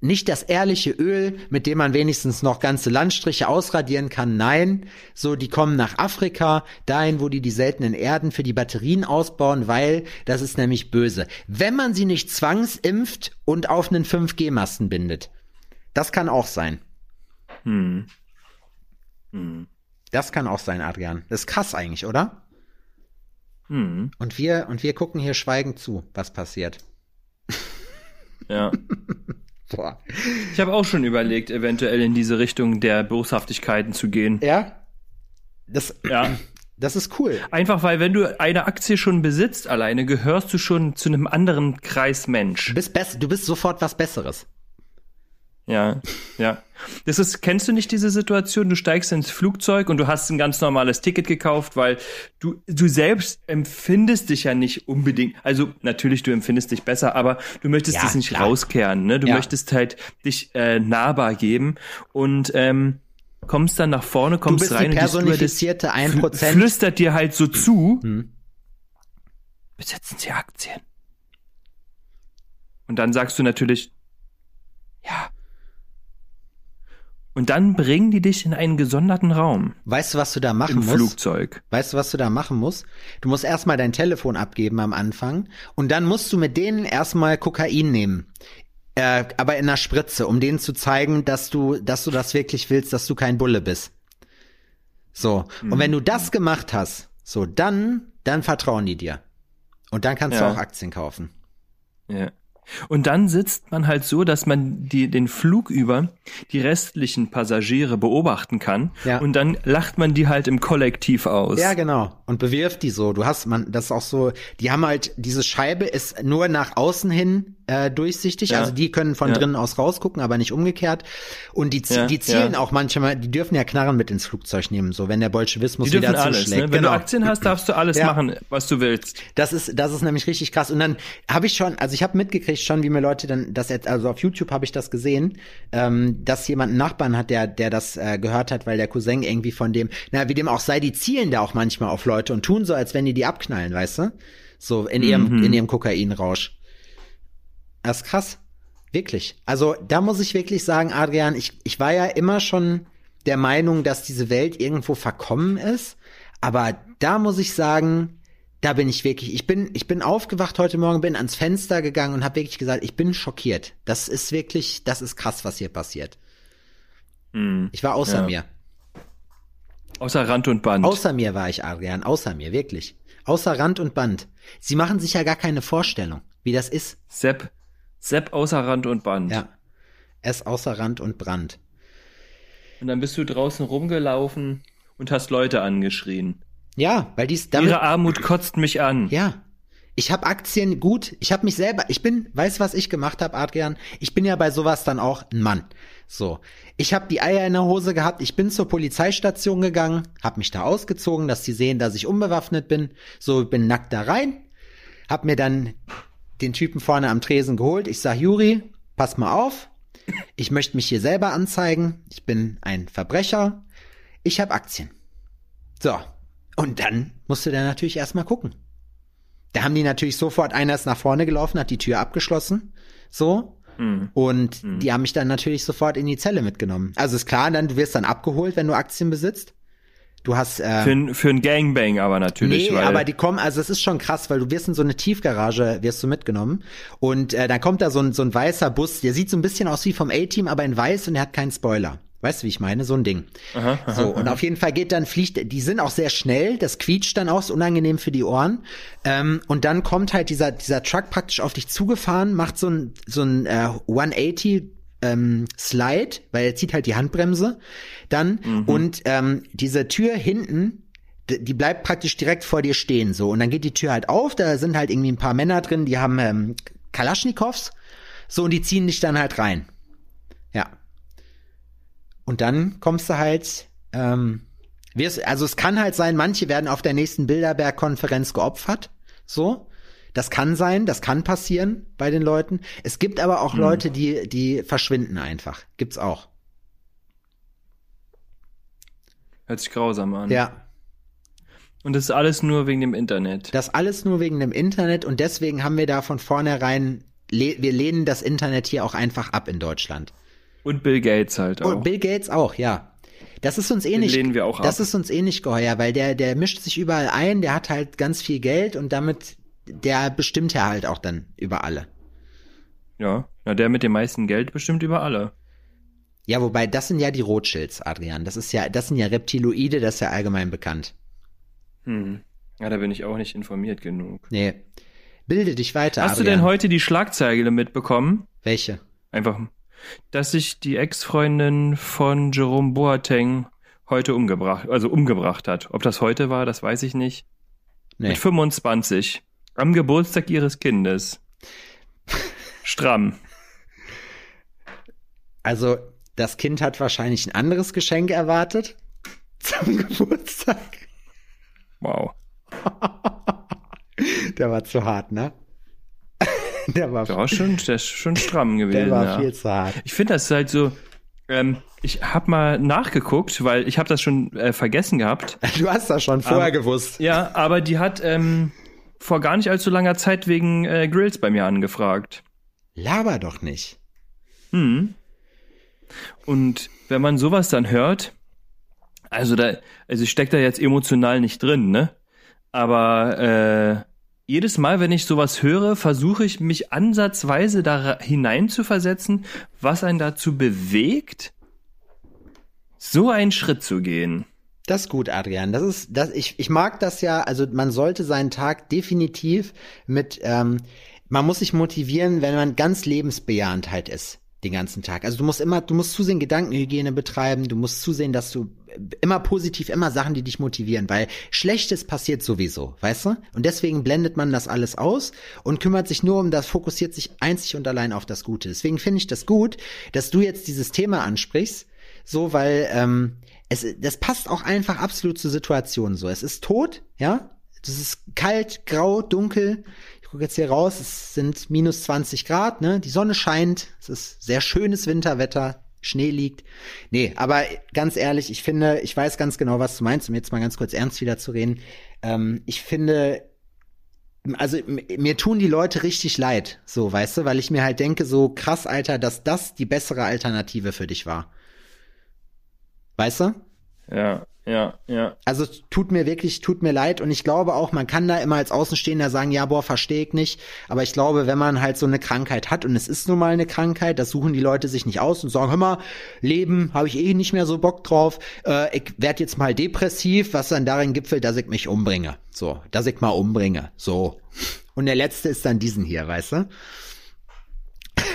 Nicht das ehrliche Öl, mit dem man wenigstens noch ganze Landstriche ausradieren kann. Nein, so die kommen nach Afrika, dahin, wo die die seltenen Erden für die Batterien ausbauen, weil das ist nämlich böse. Wenn man sie nicht zwangsimpft und auf einen 5G-Masten bindet. Das kann auch sein. Hm. Das kann auch sein, Adrian. Das ist krass eigentlich, oder? Hm. Und wir, und wir gucken hier schweigend zu, was passiert. Ja. Boah. Ich habe auch schon überlegt, eventuell in diese Richtung der Boshaftigkeiten zu gehen. Ja? Das, Ja. das ist cool. Einfach weil, wenn du eine Aktie schon besitzt alleine, gehörst du schon zu einem anderen Kreis Mensch. Du bist, du bist sofort was Besseres. Ja, ja. Das ist, kennst du nicht diese Situation? Du steigst ins Flugzeug und du hast ein ganz normales Ticket gekauft, weil du, du selbst empfindest dich ja nicht unbedingt, also natürlich du empfindest dich besser, aber du möchtest Ja, es nicht klar. rauskehren, ne? Du Ja. möchtest halt dich äh, nahbar geben und ähm, kommst dann nach vorne, Du kommst bist rein die und die Stewardess personifizierte fl- 1%. flüstert dir halt so zu, Hm. besitzen Sie Aktien? Und dann sagst du natürlich, ja. Und dann bringen die dich in einen gesonderten Raum Weißt du, was du da machen im musst? Flugzeug. Weißt du, was du da machen musst? Du musst erstmal dein Telefon abgeben am Anfang und dann musst du mit denen erstmal Kokain nehmen. Äh, aber in einer Spritze, um denen zu zeigen, dass du, dass du das wirklich willst, dass du kein Bulle bist. So. Und wenn du das gemacht hast, so, dann, dann vertrauen die dir. Und dann kannst Ja. du auch Aktien kaufen. Ja. Und dann sitzt man halt so, dass man die, den Flug über die restlichen Passagiere beobachten kann. Ja. Und dann lacht man die halt im Kollektiv aus. Ja, genau. Und bewirft die so. Du hast man, das ist auch so, die haben halt, diese Scheibe ist nur nach außen hin äh, durchsichtig. Ja. Also die können von Ja. drinnen aus rausgucken, aber nicht umgekehrt. Und die, Ja, die zielen auch manchmal, die dürfen ja Knarren mit ins Flugzeug nehmen, so wenn der Bolschewismus Die wieder alles. zuschlägt. Ne? Wenn genau. du Aktien hast, darfst du alles machen, was du willst. Das ist, das ist nämlich richtig krass. Und dann habe ich schon, also ich habe mitgekriegt schon, wie mir Leute dann das jetzt, also auf YouTube habe ich das gesehen, ähm, dass jemand einen Nachbarn hat, der, der das äh, gehört hat, weil der Cousin irgendwie von dem, na wie dem auch sei, die zielen da auch manchmal auf Leute und tun so, als wenn die die abknallen, weißt du? So in ihrem, in ihrem Kokainrausch. Das ist krass. Wirklich. Also da muss ich wirklich sagen, Adrian, ich, ich war ja immer schon der Meinung, dass diese Welt irgendwo verkommen ist. Aber da muss ich sagen, da bin ich wirklich, ich bin, ich bin aufgewacht heute Morgen, bin ans Fenster gegangen und habe wirklich gesagt, ich bin schockiert. Das ist wirklich, das ist krass, was hier passiert. Ich war außer ja. mir. Außer Rand und Band. Außer mir war ich, Adrian, außer mir, wirklich. Außer Rand und Band. Sie machen sich ja gar keine Vorstellung, wie das ist. Sepp, Sepp außer Rand und Band. Ja. Es außer Rand und Brand. Und dann bist du draußen rumgelaufen und hast Leute angeschrien. Ja, weil dies damit, Ihre Armut kotzt mich an. ja. Ich habe Aktien gut, ich habe mich selber, ich bin, weißt was ich gemacht habe, Adrian? Ich bin ja bei sowas dann auch ein Mann. So, ich habe die Eier in der Hose gehabt, ich bin zur Polizeistation gegangen, habe mich da ausgezogen, dass sie sehen, dass ich unbewaffnet bin. So, bin nackt da rein, hab mir dann den Typen vorne am Tresen geholt. Ich sag, Juri, pass mal auf. Ich möchte mich hier selber anzeigen. Ich bin ein Verbrecher. Ich habe Aktien. So. Und dann musste der natürlich erstmal gucken. Da haben die natürlich sofort, einer ist nach vorne gelaufen, hat die Tür abgeschlossen. So. Und die haben mich dann natürlich sofort in die Zelle mitgenommen. Also ist klar, dann, du wirst dann abgeholt, wenn du Aktien besitzt. Du hast, äh, Für, ein- für ein Gangbang aber natürlich. Nee, weil, aber die kommen, also es ist schon krass, weil du wirst in so eine Tiefgarage, wirst du mitgenommen und äh, dann kommt da so ein, so ein weißer Bus, der sieht so ein bisschen aus wie vom A-Team, aber in weiß und der hat keinen Spoiler. Weißt du, wie ich meine? So ein Ding. so, und auf jeden Fall geht dann, fliegt, die sind auch sehr schnell, das quietscht dann auch, ist unangenehm für die Ohren. Ähm, und dann kommt halt dieser, dieser Truck praktisch auf dich zugefahren, macht so ein, so ein äh, 180 ähm, Slide, weil er zieht halt die Handbremse dann und ähm, diese Tür hinten, die bleibt praktisch direkt vor dir stehen so und dann geht die Tür halt auf, da sind halt irgendwie ein paar Männer drin, die haben ähm, Kalaschnikows so und die ziehen dich dann halt rein. Ja. Und dann kommst du halt ähm, wirst, also es kann halt sein, manche werden auf der nächsten Bilderberg-Konferenz geopfert, so. Das kann sein, das kann passieren bei den Leuten. Es gibt aber auch Leute, die, die verschwinden einfach. Gibt's auch. Hört sich grausam an. Ja. Und das ist alles nur wegen dem Internet. Das alles nur wegen dem Internet und deswegen haben wir da von vornherein, le wir lehnen das Internet hier auch einfach ab in Deutschland. Und Bill Gates halt auch. Und Bill Gates auch, ja. Das ist uns eh Den nicht, lehnen wir auch das ab. ist uns eh nicht geheuer, weil der, der mischt sich überall ein, der hat halt ganz viel Geld und damit, der bestimmt ja halt auch dann über alle. ja. Na, der mit dem meisten Geld bestimmt über alle. Ja, wobei, das sind ja die Rothschilds, Adrian. Das ist ja, das sind ja Reptiloide, das ist ja allgemein bekannt. Hm. Ja, da bin ich auch nicht informiert genug. Nee. Bilde dich weiter, Hast du Adrian. denn heute die Schlagzeile mitbekommen? Welche? Einfach, dass sich die Ex-Freundin von Jerome Boateng heute umgebracht, also umgebracht hat. Ob das heute war, das weiß ich nicht. Nee. Mit 25. Am Geburtstag ihres Kindes. Stramm. Also, das Kind hat wahrscheinlich ein anderes Geschenk erwartet. Zum Geburtstag. Wow. Der war zu hart, ne? Der war, Der war schon, der ist schon stramm gewesen. der war ja. viel zu hart. Ich finde das halt so. Ähm, ich habe mal nachgeguckt, weil ich habe das schon äh, vergessen gehabt. Du hast das schon vorher Aber- gewusst. Ja, aber die hat ähm, vor gar nicht allzu langer Zeit wegen äh, Grills bei mir angefragt. Laber doch nicht. Hm. Und wenn man sowas dann hört, also da, also ich steck da jetzt emotional nicht drin, ne? Aber äh, jedes Mal, wenn ich sowas höre, versuche ich mich ansatzweise da hineinzuversetzen, was einen dazu bewegt, so einen Schritt zu gehen. Das ist gut, Adrian. Das ist, das, ich, ich mag das ja, also man sollte seinen Tag definitiv mit, ähm, man muss sich motivieren, wenn man ganz lebensbejahend halt ist den ganzen Tag. Also du musst immer, du musst zusehen, Gedankenhygiene betreiben, du musst zusehen, dass du immer positiv, immer Sachen, die dich motivieren, weil Schlechtes passiert sowieso, weißt du? Und deswegen blendet man das alles aus und kümmert sich nur um das, fokussiert sich einzig und allein auf das Gute. Deswegen finde ich das gut, dass du jetzt dieses Thema ansprichst, so, weil ähm, es, das passt auch einfach absolut zur Situation so. Es ist tot, ja, das ist kalt, grau, dunkel gucke jetzt hier raus, es sind minus 20 Grad, ne? Die Sonne scheint, es ist sehr schönes Winterwetter, Schnee liegt. Nee, aber ganz ehrlich, ich finde, ich weiß ganz genau, was du meinst, um jetzt mal ganz kurz ernst wieder zu reden. Ähm, ich finde, also mir tun die Leute richtig leid, so, weißt du, weil ich mir halt denke, so krass, Alter, dass das die bessere Alternative für dich war. Weißt du? Ja, ja, ja. Also tut mir wirklich, tut mir leid und ich glaube auch, man kann da immer als Außenstehender sagen, ja, boah, verstehe ich nicht. Aber ich glaube, wenn man halt so eine Krankheit hat und es ist nun mal eine Krankheit, das suchen die Leute sich nicht aus und sagen, hör mal, Leben habe ich eh nicht mehr so Bock drauf. Äh, ich werd jetzt mal depressiv, was dann darin gipfelt, dass ich mich umbringe. So, dass ich mal umbringe. So. Und der letzte ist dann diesen hier, weißt du?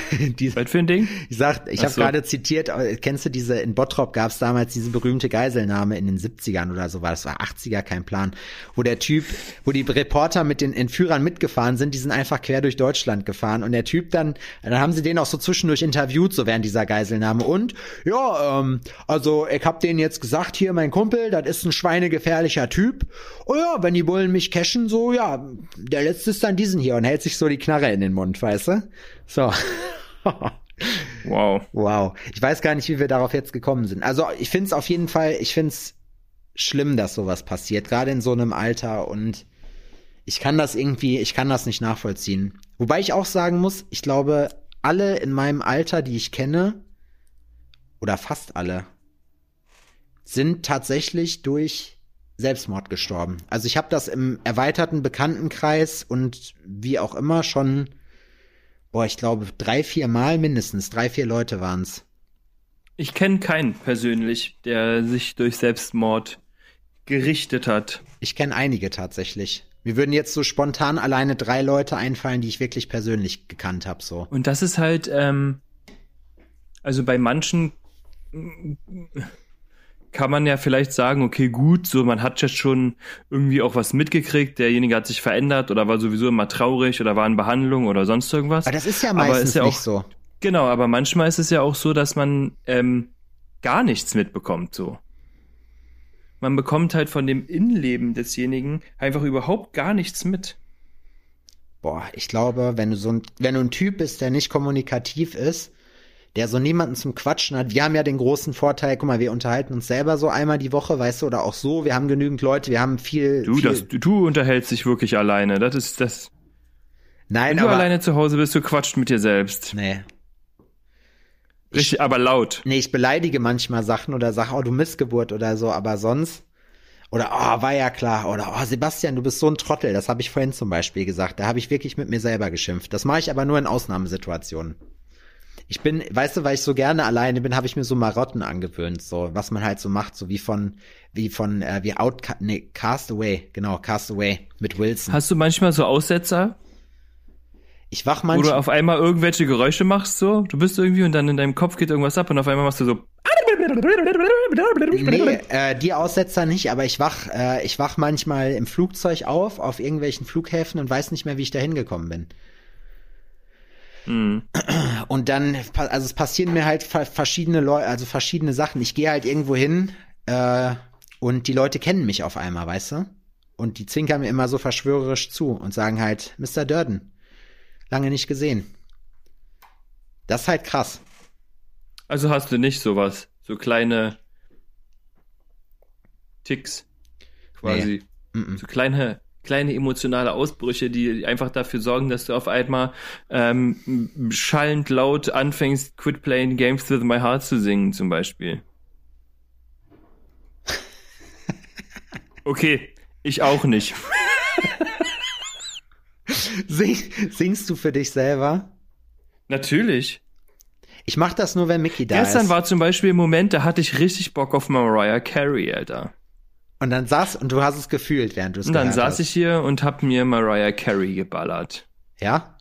diese, Was für ein Ding? Ich sag, ich habe so. gerade zitiert, kennst du diese, in Bottrop gab es damals diese berühmte Geiselnahme in den 70ern oder so war, das war 80er, kein Plan, wo der Typ, wo die Reporter mit den Entführern mitgefahren sind, die sind einfach quer durch Deutschland gefahren und der Typ dann, dann haben sie den auch so zwischendurch interviewt, so während dieser Geiselnahme und, ja, ähm, also ich hab denen jetzt gesagt, hier mein Kumpel, das ist ein schweinegefährlicher Typ, oh ja, wenn die Bullen mich cashen, so, ja, der letzte ist dann diesen hier und hält sich so die Knarre in den Mund, weißt du? So. wow. Wow. Ich weiß gar nicht, wie wir darauf jetzt gekommen sind. Also ich finde es auf jeden Fall, ich finde es schlimm, dass sowas passiert, gerade in so einem Alter und ich kann das irgendwie, ich kann das nicht nachvollziehen. Wobei ich auch sagen muss, ich glaube, alle in meinem Alter, die ich kenne, oder fast alle, sind tatsächlich durch Selbstmord gestorben. Also ich habe das im erweiterten Bekanntenkreis und wie auch immer schon boah, ich glaube, drei, vier Mal mindestens, drei, vier Leute waren's. Ich kenne keinen persönlich, der sich durch Selbstmord gerichtet hat. Ich kenne einige tatsächlich. Mir würden jetzt so spontan alleine drei Leute einfallen, die ich wirklich persönlich gekannt habe. So. Und das ist halt, ähm, also bei manchen kann man ja vielleicht sagen, okay, gut, so man hat jetzt schon irgendwie auch was mitgekriegt, derjenige hat sich verändert oder war sowieso immer traurig oder war in Behandlung oder sonst irgendwas. Aber das ist ja meistens ist ja auch, nicht so. Genau, aber manchmal ist es ja auch so, dass man ähm, gar nichts mitbekommt, so. Man bekommt halt von dem Innenleben desjenigen einfach überhaupt gar nichts mit. Boah, ich glaube, wenn du so ein, wenn du ein Typ bist, der nicht kommunikativ ist, der so niemanden zum Quatschen hat. Wir haben ja den großen Vorteil, guck mal, wir unterhalten uns selber so einmal die Woche, weißt du, oder auch so. Wir haben genügend Leute, wir haben viel. Du, viel das, du, du unterhältst dich wirklich alleine. Das ist das. Nein, Wenn du aber, alleine zu Hause bist, du quatscht mit dir selbst. Nee. Richtig, ich, aber laut. Nee, ich beleidige manchmal Sachen oder sage, oh, du Missgeburt oder so, aber sonst. Oder, oh, war ja klar. Oder, oh, Sebastian, du bist so ein Trottel. Das habe ich vorhin zum Beispiel gesagt. Da habe ich wirklich mit mir selber geschimpft. Das mache ich aber nur in Ausnahmesituationen. Ich bin, weißt du, weil ich so gerne alleine bin, habe ich mir so Marotten angewöhnt, so was man halt so macht, so wie von wie von äh, wie Out nee, Castaway, genau, Castaway mit Wilson. Hast du manchmal so Aussetzer? Ich wach manchmal. Wo du auf einmal irgendwelche Geräusche machst, so, du bist irgendwie und dann in deinem Kopf geht irgendwas ab und auf einmal machst du so Nee, äh, die Aussetzer nicht, aber ich wach, äh, ich wach manchmal im Flugzeug auf, auf irgendwelchen Flughäfen und weiß nicht mehr, wie ich da hingekommen bin. Mhm. Und dann, also es passieren mir halt verschiedene Leute, also verschiedene Sachen. Ich gehe halt irgendwo hin äh, und die Leute kennen mich auf einmal, weißt du? Und die zwinkern mir immer so verschwörerisch zu und sagen halt, Mr. Durden, lange nicht gesehen. Das ist halt krass. Also hast du nicht sowas, so kleine Ticks quasi. Nee. So kleine kleine emotionale Ausbrüche, die einfach dafür sorgen, dass du auf einmal ähm, schallend laut anfängst, Quit Playing Games with My Heart zu singen, zum Beispiel. Okay, ich auch nicht. Sing, singst du für dich selber? Natürlich. Ich mach das nur, wenn Mickey da Gestern ist. war zum Beispiel ein Moment, da hatte ich richtig Bock auf Mariah Carey, Alter. Und dann saß und du hast es gefühlt, während du es Und dann gehört saß hast. ich hier und hab mir Mariah Carey geballert. Ja?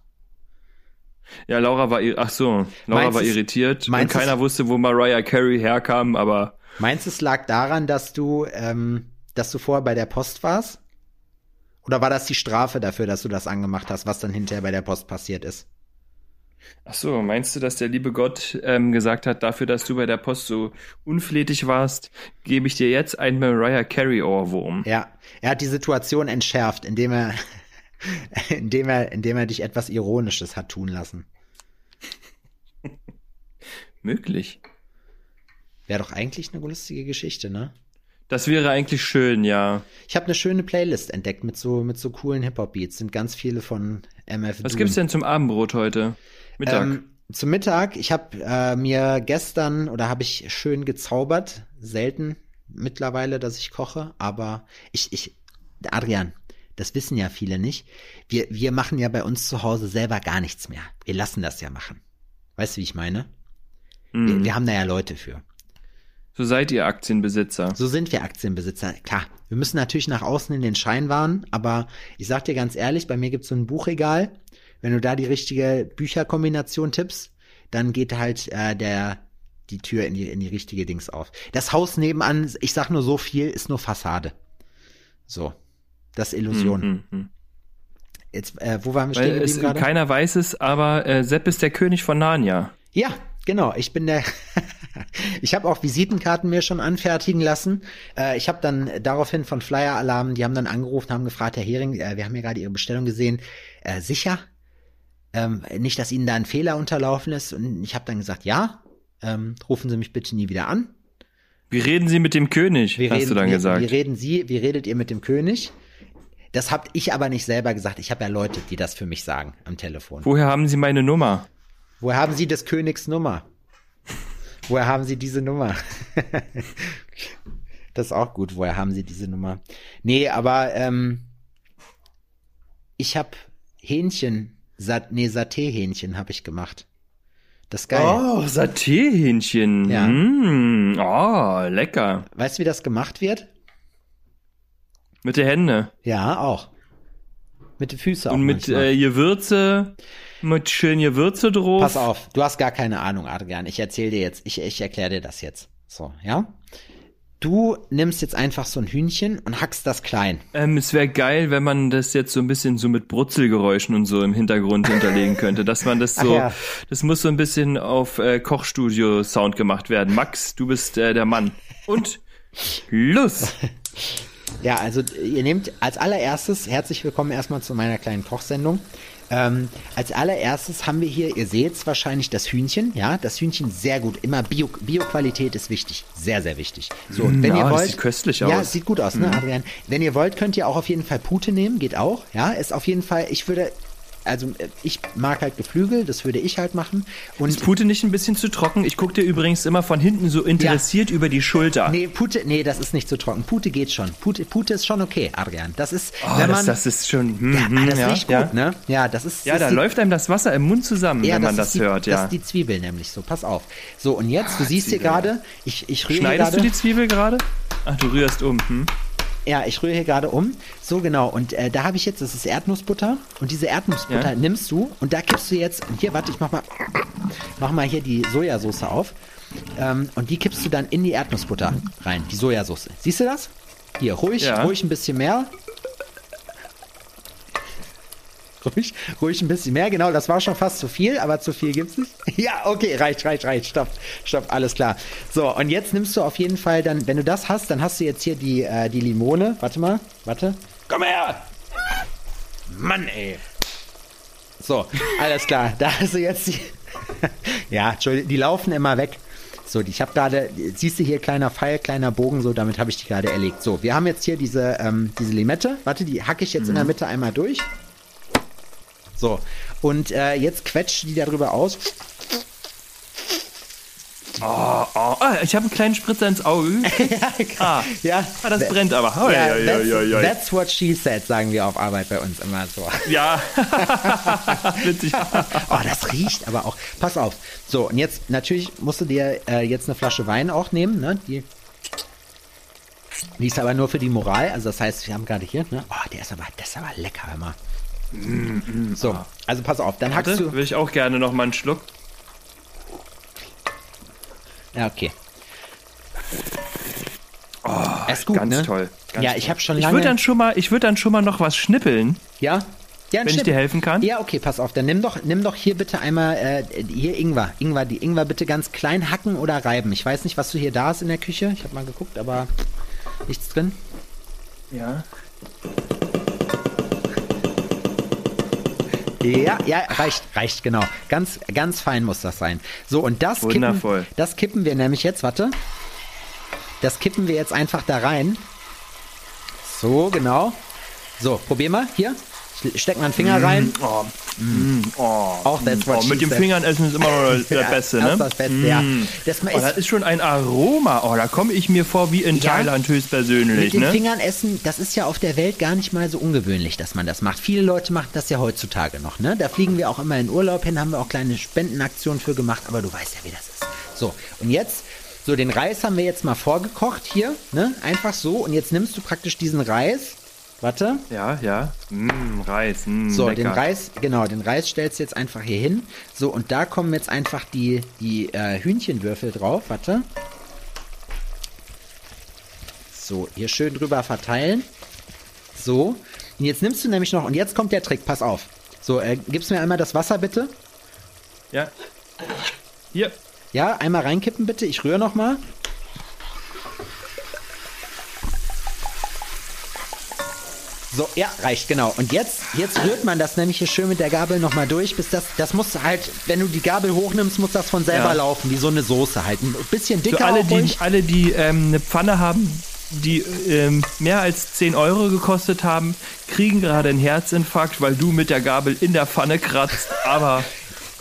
Ja, Laura war, ach so, Laura Meinst war irritiert und meinst es- keiner wusste, wo Mariah Carey herkam, aber Meinst du, es lag daran, dass du, ähm, dass du vorher bei der Post warst? Oder war das die Strafe dafür, dass du das angemacht hast, was dann hinterher bei der Post passiert ist? Ach so, meinst du, dass der liebe Gott ähm, gesagt hat, dafür, dass du bei der Post so unflätig warst, gebe ich dir jetzt einen Mariah Carey Ohrwurm? Ja, er hat die Situation entschärft, indem er, indem er, indem er dich etwas Ironisches hat tun lassen. Möglich. Wäre doch eigentlich eine lustige Geschichte, ne? Das wäre eigentlich schön, ja. Ich habe eine schöne Playlist entdeckt mit so mit so coolen Hip-Hop-Beats. Sind ganz viele von MF Was Doom. gibt's denn zum Abendbrot heute? Mittag. Ähm, zum Mittag, ich habe äh, mir gestern oder habe ich schön gezaubert, selten mittlerweile, dass ich koche, aber ich, ich, Adrian, das wissen ja viele nicht. Wir, wir machen ja bei uns zu Hause selber gar nichts mehr. Wir lassen das ja machen. Weißt du, wie ich meine? Wir, Mhm. wir haben da ja Leute für. So seid ihr Aktienbesitzer. So sind wir Aktienbesitzer. Klar, wir müssen natürlich nach außen in den Schein wahren, aber ich sag dir ganz ehrlich, bei mir gibt's so ein Buchregal. Wenn du da die richtige Bücherkombination tippst, dann geht halt äh, der die Tür in die in die richtige Dings auf. Das Haus nebenan, ich sag nur so viel, ist nur Fassade. So, das ist Illusion. Mhm, mhm. Jetzt, äh, wo waren wir stehen Weil es, geblieben gerade? keiner weiß es, aber äh, Sepp ist der König von Narnia. Ja, genau. Ich bin der. ich habe auch Visitenkarten mir schon anfertigen lassen. Äh, ich habe dann daraufhin von Flyer Alarm, die haben dann angerufen, haben gefragt, Herr Hering, äh, wir haben ja gerade Ihre Bestellung gesehen. Äh, sicher? Ähm, nicht, dass Ihnen da ein Fehler unterlaufen ist. Und ich habe dann gesagt, ja. Ähm, rufen Sie mich bitte nie wieder an. Wie reden Sie mit dem König, Wie hast reden, du dann wie, gesagt. Wie reden Sie, wie redet ihr mit dem König? Das habt ich aber nicht selber gesagt. Ich habe ja Leute, die das für mich sagen am Telefon. Woher haben Sie meine Nummer? Woher haben Sie des Königs Nummer? Woher haben Sie diese Nummer? das ist auch gut. Woher haben Sie diese Nummer? Nee, aber ähm, ich habe Hähnchen, Sat nee, Saté-Hähnchen habe ich gemacht. Das ist geil. Oh, Satéhähnchen. Ja. Mm, oh, lecker. Weißt du, wie das gemacht wird? Mit der Hände. Ja, auch. Mit den Füßen auch Und mit manchmal. äh, Gewürze, mit schön Gewürze drauf. Pass auf, du hast gar keine Ahnung, Adrian. Ich erzähle dir jetzt, ich, ich erkläre dir das jetzt. So, ja? Du nimmst jetzt einfach so ein Hühnchen und hackst das klein. Ähm, es wäre geil, wenn man das jetzt so ein bisschen so mit Brutzelgeräuschen und so im Hintergrund hinterlegen könnte, dass man das so, ja. das muss so ein bisschen auf äh, Kochstudio-Sound gemacht werden. Max, du bist äh, der Mann. Und los! Ja, also ihr nehmt als allererstes, herzlich willkommen erstmal zu meiner kleinen Kochsendung. Ähm, als allererstes haben wir hier, ihr seht es wahrscheinlich, das Hühnchen. Ja, das Hühnchen sehr gut. Immer Bio, Bio-Qualität ist wichtig. Sehr, sehr wichtig. So, und wenn ja, ihr das wollt. sieht köstlich Ja, aus. Mhm. es sieht gut aus, ne, Adrian? Wenn ihr wollt, könnt ihr auch auf jeden Fall Pute nehmen. Geht auch. Ja, ist auf jeden Fall, ich würde, also äh, ich mag halt Geflügel, das würde ich halt machen. Und Ist Pute nicht ein bisschen zu trocken? Ich gucke dir übrigens immer von hinten so interessiert über die Schulter. Nee, Pute, nee, das ist nicht zu trocken. Pute geht schon. Pute, Pute ist schon okay, Adrian. Das ist, Oh, wenn das, man, das ist schon. Hm, ja, hm, das ja, riecht ja. gut, ne? Ja, das ist. Ja, das da ist die- läuft einem das Wasser im Mund zusammen, wenn man das ist die, hört, Das ja. ist die Zwiebel nämlich so. Pass auf. So, und jetzt, du siehst hier Zwiebel. gerade, ich, ich rühre hier Schneidest gerade. du die Zwiebel gerade? Ach, du rührst um. Hm? Ja, ich rühre hier gerade um. So, genau. Und äh, da habe ich jetzt, das ist Erdnussbutter. Und diese Erdnussbutter Ja. nimmst du und da kippst du jetzt, und hier, warte, ich mach mal, mach mal hier die Sojasauce auf. Ähm, und die kippst du dann in die Erdnussbutter rein, die Sojasauce. Siehst du das? Hier, ruhig, Ja. ruhig ein bisschen mehr. Ruhig, ruhig ein bisschen mehr, genau, das war schon fast zu viel, aber zu viel gibt's nicht. Ja, okay, reicht, reicht, reicht, stopp, stopp, alles klar. So, und jetzt nimmst du auf jeden Fall dann, wenn du das hast, dann hast du jetzt hier die, äh, die Limone. Warte mal, warte. Komm her! Mann, ey. So, alles klar, da hast du jetzt die. ja, Entschuldigung, die laufen immer weg. So, ich habe gerade, siehst du hier kleiner Pfeil, kleiner Bogen, so, damit habe ich die gerade erlegt. So, wir haben jetzt hier diese, ähm, diese Limette. Warte, die hacke ich jetzt in der Mitte einmal durch. So, und äh, jetzt quetscht die darüber aus. Oh, oh, ah, ich habe einen kleinen Spritzer ins Auge. ah, Ja, ah, das brennt aber. Oh, Ja, ja, ja, that's, ja, ja. that's what she said, sagen wir auf Arbeit bei uns immer so. ja. witzig. Oh, das riecht aber auch. Pass auf. So, und jetzt, natürlich musst du dir äh, jetzt eine Flasche Wein auch nehmen, ne? Die, die ist aber nur für die Moral. Also das heißt, wir haben gerade hier, ne? Oh, der ist aber, das ist aber lecker, hör mal. So, also pass auf, dann hackst Warte, du. will ich auch gerne noch mal einen Schluck. Ja, okay. Oh, ist gut, Ganz ne? toll. Ganz ja, ich habe schon Ich lange. würde dann schon mal, ich würde dann schon mal noch was schnippeln, ja, ja, wenn ich Schnipp. dir helfen kann. Ja, okay, pass auf. Dann nimm doch, nimm doch hier bitte einmal äh, hier Ingwer. Ingwer, die Ingwer bitte ganz klein hacken oder reiben. Ich weiß nicht, was du hier da hast in der Küche. Ich habe mal geguckt, aber nichts drin. Ja. Ja, ja, reicht, reicht, genau. Ganz, ganz fein muss das sein. So, und das Wundervoll. kippen, das kippen wir nämlich jetzt, warte. Das kippen wir jetzt einfach da rein. So, genau. So, probier mal, hier. Steck einen Finger rein. Oh, mm, oh, Auch that's what oh, mit den said. Fingern essen ist immer noch der Ja, Beste, das ne? ist das Beste, ja. Das Oh, das ist, ist schon ein Aroma. Oh, da komme ich mir vor wie in Ja. Thailand höchstpersönlich, mit den ne? Fingern essen, das ist ja auf der Welt gar nicht mal so ungewöhnlich, dass man das macht. Viele Leute machen das ja heutzutage noch, ne? Da fliegen wir auch immer in Urlaub hin, haben wir auch kleine Spendenaktionen für gemacht, aber du weißt ja, wie das ist. So, und jetzt, so den Reis haben wir jetzt mal vorgekocht hier, ne? Einfach so. Und jetzt nimmst du praktisch diesen Reis. Warte. Ja, ja. Mm, Reis. Mm, So, lecker. den Reis, genau, den Reis stellst du jetzt einfach hier hin. So, und da kommen jetzt einfach die, die äh, Hühnchenwürfel drauf. Warte. So, hier schön drüber verteilen. So. Und jetzt nimmst du nämlich noch, und jetzt kommt der Trick, pass auf. So, äh, gibst mir einmal das Wasser bitte. Ja. Hier. Ja, einmal reinkippen bitte. Ich rühre noch mal. So, ja, reicht, genau. Und jetzt, jetzt rührt man das nämlich hier schön mit der Gabel noch mal durch, bis das, das muss halt, wenn du die Gabel hochnimmst, muss das von selber Ja. laufen, wie so eine Soße halt. Ein bisschen Für dicker alle, auch die, alle, die ähm, eine Pfanne haben, die ähm, mehr als 10 Euro gekostet haben, kriegen gerade einen Herzinfarkt, weil du mit der Gabel in der Pfanne kratzt. Aber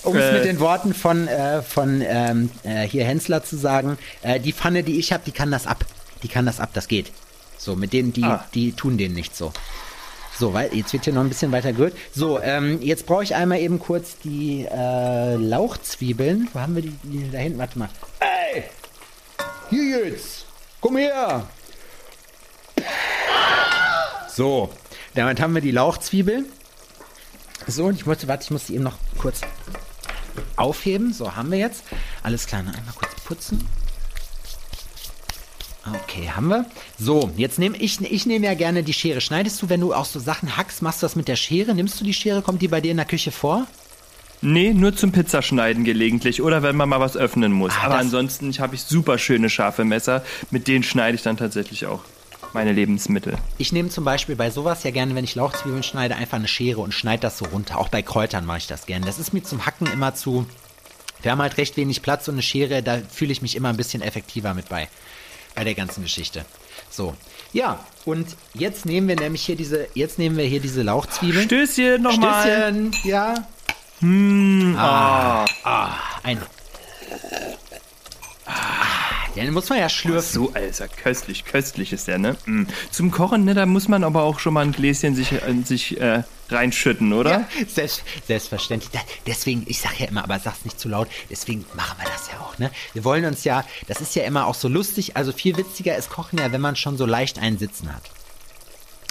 Um es äh, mit den Worten von, äh, von ähm, äh, hier Hensler zu sagen, äh, die Pfanne, die ich habe, die kann das ab. Die kann das ab, das geht. So, mit denen, die, Ah. die tun denen nicht so. So, weil jetzt wird hier noch ein bisschen weiter gerührt. So, ähm, jetzt brauche ich einmal eben kurz die äh, Lauchzwiebeln. Wo haben wir die, die da hinten? Warte mal. Ey! Hier jetzt! Komm her! So, damit haben wir die Lauchzwiebeln. So, und ich wollte, warte, ich muss die eben noch kurz aufheben. So, haben wir jetzt. Alles klar, einmal kurz putzen. Okay, haben wir. So, jetzt nehme ich, ich nehme ja gerne die Schere. Schneidest du, wenn du auch so Sachen hackst, machst du das mit der Schere? Nimmst du die Schere? Kommt die bei dir in der Küche vor? nee, nur zum Pizzaschneiden gelegentlich oder wenn man mal was öffnen muss. Ah, Aber ansonsten habe ich super schöne scharfe Messer. Mit denen schneide ich dann tatsächlich auch meine Lebensmittel. Ich nehme zum Beispiel bei sowas ja gerne, wenn ich Lauchzwiebeln schneide, einfach eine Schere und schneide das so runter. Auch bei Kräutern mache ich das gerne. Das ist mir zum Hacken immer zu. Wir haben halt recht wenig Platz und eine Schere, da fühle ich mich immer ein bisschen effektiver mit bei. Bei der ganzen Geschichte. So. Ja, und jetzt nehmen wir nämlich hier diese, jetzt nehmen wir hier diese Lauchzwiebeln. Stößchen nochmal. Stößchen, ja. Ah. Ein. Ah, den muss man ja schlürfen. So, Alter, köstlich, köstlich ist der, ne? Mm. Zum Kochen, ne, da muss man aber auch schon mal ein Gläschen sich, äh, sich äh, reinschütten, oder? Ja, selbst, selbstverständlich. Deswegen, ich sage ja immer, aber sag's nicht zu laut, deswegen machen wir das ja auch, ne? Wir wollen uns ja, das ist ja immer auch so lustig, also viel witziger ist Kochen ja, wenn man schon so leicht einen Sitzen hat.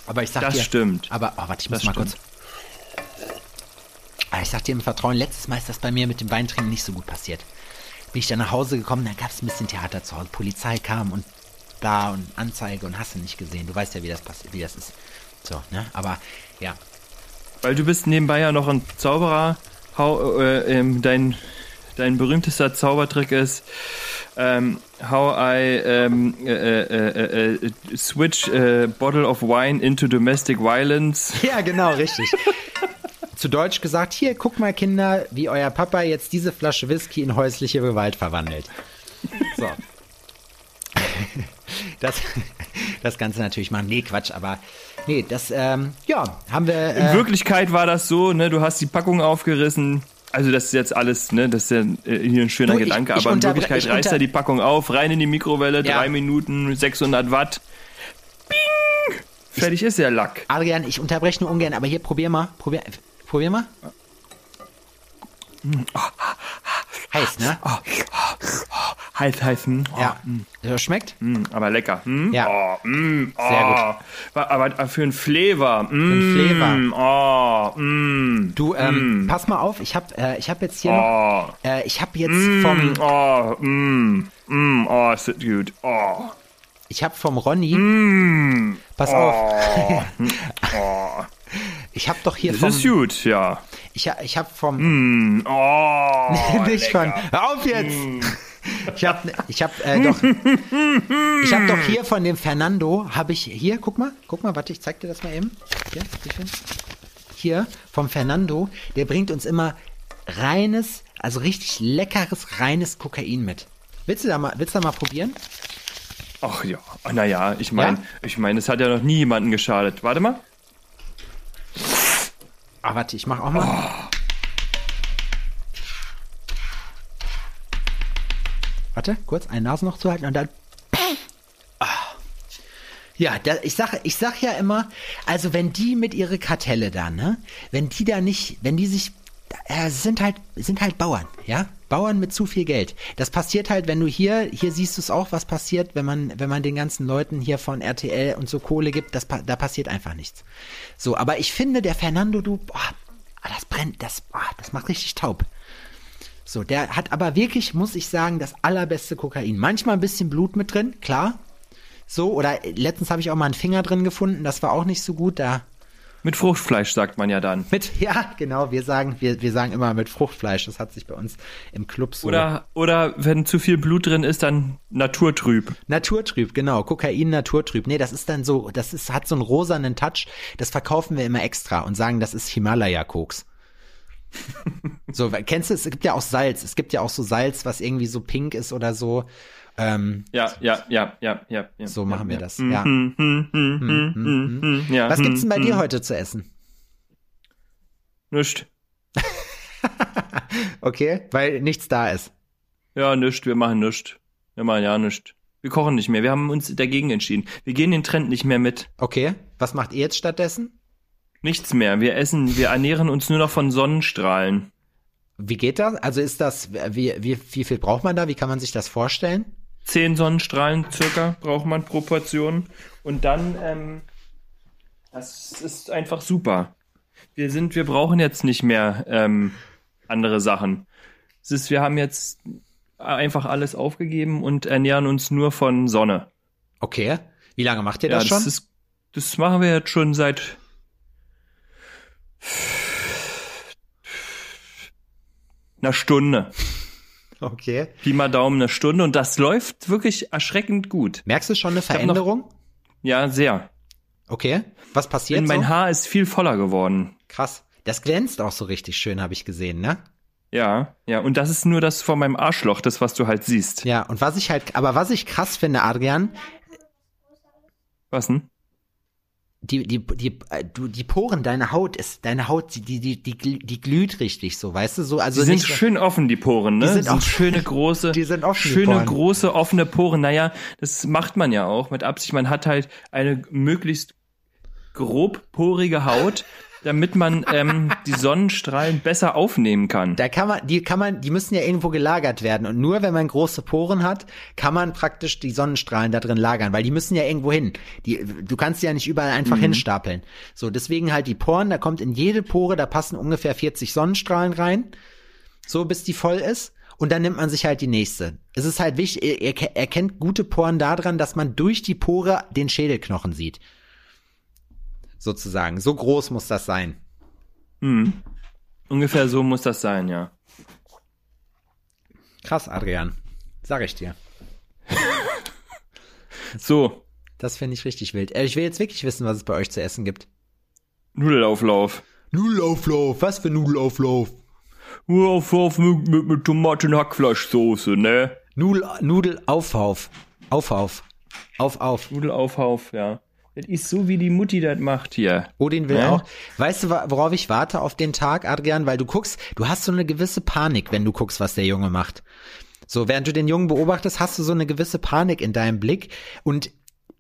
Aber ich sag Das dir, stimmt. Aber, oh, warte, ich muss Das mal stimmt. kurz. Ah, Ich sag dir im Vertrauen, letztes Mal ist das bei mir mit dem Weintrinken nicht so gut passiert. Bin ich dann nach Hause gekommen, dann gab es ein bisschen Theater zu Hause. Polizei kam und da und Anzeige und hast du nicht gesehen. Du weißt ja, wie das passiert, wie das ist. So, ne? Aber ja, Weil du bist nebenbei ja noch ein Zauberer. How, äh, ähm, dein, dein berühmtester Zaubertrick ist, ähm, how I ähm, äh, äh, äh, äh, switch a bottle of wine into domestic violence. Ja, genau, richtig. Zu Deutsch gesagt, hier, guck mal, Kinder, wie euer Papa jetzt diese Flasche Whisky in häusliche Gewalt verwandelt. So. Das, das Ganze natürlich machen. Nee, Quatsch, aber nee, das, ähm, ja, haben wir. In Äh, Wirklichkeit war das so, ne, du hast die Packung aufgerissen, Also das ist jetzt alles, ne, das ist ja äh, hier ein schöner Du, ich- Gedanke, ich aber in Wirklichkeit ich reißt er die Packung auf, rein in die Mikrowelle, Ja. drei Minuten, 600 Watt. Bing! Fertig ist der Lack. Adrian, ich unterbreche nur ungern, aber hier probier mal. Probier, probier mal. Heiß, ne? Heiß, heiß, hm? Oh, Ja. Das schmeckt? hm, aber lecker. Hm? Ja. Oh, hm, Sehr oh. gut. Aber für einen Flavor. Hm, Flavor. Oh, hm, Du, ähm, pass mal auf, ich hab, äh, ich hab jetzt hier oh, noch, äh, ich hab jetzt vom, oh, hm, hm, oh, ist das gut. Oh, ich hab vom Ronny, hm, pass auf, oh. ich hab doch hier Das vom, ist gut, ja. ich, ich hab vom, Hm, oh, nicht von, hör auf jetzt! Ich hab, ich hab äh, doch, ich hab doch hier von dem Fernando, habe ich hier, guck mal, guck mal, warte, ich zeig dir das mal eben. Hier, hier vom Fernando, der bringt uns immer reines, also richtig leckeres, reines Kokain mit. Willst du da mal, willst du da mal probieren? Ach ja, naja, ich meine, Ja? ich meine, es hat ja noch nie jemanden geschadet. Warte mal. Ah, warte, ich mach auch mal. Warte, kurz, eine Nase noch zuhalten und dann. Ja, da, ich sag, ich sag ja immer, also wenn die mit ihre Kartelle da, ne, wenn die da nicht, wenn die sich, äh, sind halt, sind halt Bauern, ja, Bauern mit zu viel Geld. Das passiert halt, wenn du hier, hier siehst du es auch, was passiert, wenn man, wenn man den ganzen Leuten hier von RTL und so Kohle gibt, das, da passiert einfach nichts. So, aber ich finde, der Fernando, du, boah, ah, das brennt, das, boah, das macht richtig taub. So, der hat aber wirklich, muss ich sagen, das allerbeste Kokain. Manchmal ein bisschen Blut mit drin, klar. So, oder letztens habe ich auch mal einen Finger drin gefunden, das war auch nicht so gut. Da Mit Fruchtfleisch sagt man ja dann. mit, ja, genau, wir sagen, wir, wir sagen immer mit Fruchtfleisch. Das hat sich bei uns im Club so. Oder, oder wenn zu viel Blut drin ist, dann naturtrüb. Naturtrüb, genau. Kokain naturtrüb. Nee, das ist dann so, das ist, hat so einen rosanen Touch. Das verkaufen wir immer extra und sagen, das ist Himalaya-Koks. so, kennst du, es gibt ja auch Salz. Es gibt ja auch so Salz, was irgendwie so pink ist oder so. Ähm, Ja, ja, ja, ja, ja. ja so machen wir das, ja. hm, hm, hm, ja. Was gibt's denn bei hm, dir hm. heute zu essen? Nischt. Okay, weil nichts da ist. Ja, nischt, wir machen nischt. Wir machen ja nischt. Wir kochen nicht mehr. Wir haben uns dagegen entschieden. Wir gehen den Trend nicht mehr mit. Okay, was macht ihr jetzt stattdessen? Nichts mehr. Wir essen, wir ernähren uns nur noch von Sonnenstrahlen. Wie geht das? Also ist das, wie, wie, wie viel braucht man da? Wie kann man sich das vorstellen? Zehn Sonnenstrahlen circa braucht man pro Portion. Und dann, ähm, das ist einfach super. Wir sind, wir brauchen jetzt nicht mehr ähm, andere Sachen. Es ist, wir haben jetzt einfach alles aufgegeben und ernähren uns nur von Sonne. Okay, wie lange macht ihr Ja, das schon? ist, das machen wir jetzt schon seit einer Stunde. okay. Pi mal Daumen eine Stunde und das läuft wirklich erschreckend gut. Merkst du schon eine hab noch- Veränderung? Ja, sehr. Okay. Was passiert Denn mein so? Haar ist viel voller geworden. Krass. Das glänzt auch so richtig schön, habe ich gesehen, ne? Ja, ja. Und das ist nur das von meinem Arschloch, das, was du halt siehst. Ja, und was ich halt, aber was ich krass finde, Adrian, Was denn? Die, die, die, äh, du, die Poren, deine Haut ist, deine Haut, die, die, die, die, glü- die glüht richtig so, weißt du, so, also Die sind nicht, schön offen, die Poren, ne? Die sind auch- schöne große, die sind offen, schöne Poren. große offene Poren. Naja, das macht man ja auch mit Absicht. Man hat halt eine möglichst grobporige Haut, damit man ähm, die Sonnenstrahlen besser aufnehmen kann. Da kann man, die kann man, die müssen ja irgendwo gelagert werden. Und nur wenn man große Poren hat, kann man praktisch die Sonnenstrahlen da drin lagern, weil die müssen ja irgendwo hin. Die, du kannst die ja nicht überall einfach hinstapeln. So, deswegen halt die Poren, da kommt in jede Pore, da passen ungefähr 40 Sonnenstrahlen rein. So, bis die voll ist. Und dann nimmt man sich halt die nächste. Es ist halt wichtig, ihr erkennt gute Poren daran, dass man durch die Pore den Schädelknochen sieht. Sozusagen. So groß muss das sein. Ungefähr so muss das sein, ja. Krass, Adrian. Sag ich dir. So, Das finde ich richtig wild. Äh, Ich will jetzt wirklich wissen, was es bei euch zu essen gibt. Nudelauflauf. Nudelauflauf. Was für Nudelauflauf? Nudelauflauf mit, mit, mit Tomaten-Hackfleischsoße, ne? Nudel, Nudelaufhauf. Aufhauf. Auf, auf. Nudelauflauf, ja. Das ist so, wie die Mutti das macht hier. Odin will Ne? auch. Weißt du, worauf ich warte auf den Tag, Adrian? Weil du guckst, du hast so eine gewisse Panik, wenn du guckst, was der Junge macht. So, während du den Jungen beobachtest, hast du so eine gewisse Panik in deinem Blick. Und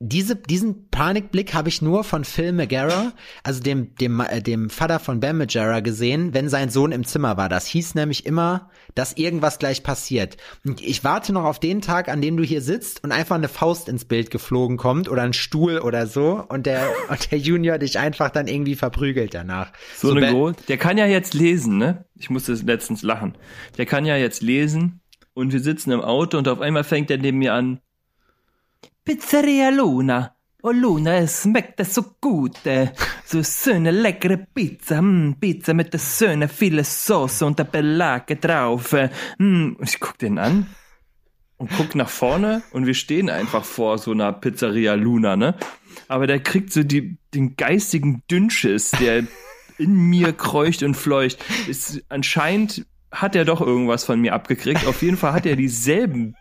diese, diesen Panikblick habe ich nur von Phil Megara, also dem, dem, äh, dem Vater von Bam Majera gesehen, wenn sein Sohn im Zimmer war. Das hieß nämlich immer, dass irgendwas gleich passiert. Und ich warte noch auf den Tag, an dem du hier sitzt und einfach eine Faust ins Bild geflogen kommt oder ein Stuhl oder so und der, und der Junior dich einfach dann irgendwie verprügelt danach. So, eine Bam- Go Der kann ja jetzt lesen, ne? Ich musste letztens lachen. Der kann ja jetzt lesen und wir sitzen im Auto und auf einmal fängt er neben mir an. Pizzeria Luna. Oh Luna, es schmeckt so gut. äh. So schöne leckere Pizza. Mm, Pizza mit der schöne viele Sauce und der Belage drauf. äh. Mm. Ich guck den an und guck nach vorne und wir stehen einfach vor so einer Pizzeria Luna, ne? Aber der kriegt so die, den geistigen Dünnschiss, der in mir kreucht und fleucht. Ist, anscheinend hat er doch irgendwas von mir abgekriegt. Auf jeden Fall hat er dieselben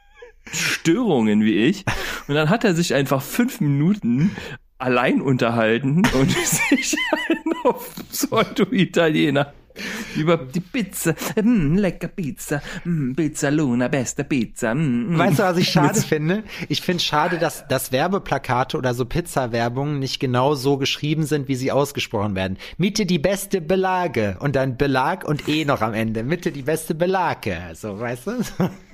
Störungen wie ich. Und dann hat er sich einfach fünf Minuten allein unterhalten und sich auf Pseudo-Italiener über die Pizza. Mm, lecker Pizza. Mm, Pizza Luna, beste Pizza. Mm, mm. Weißt du, was ich schade finde? Ich finde schade, dass, dass Werbeplakate oder so Pizza-Werbungen nicht genau so geschrieben sind, wie sie ausgesprochen werden. Mitte die beste Belage und dann Belag und E noch am Ende. Mitte die beste Belage. So, weißt du?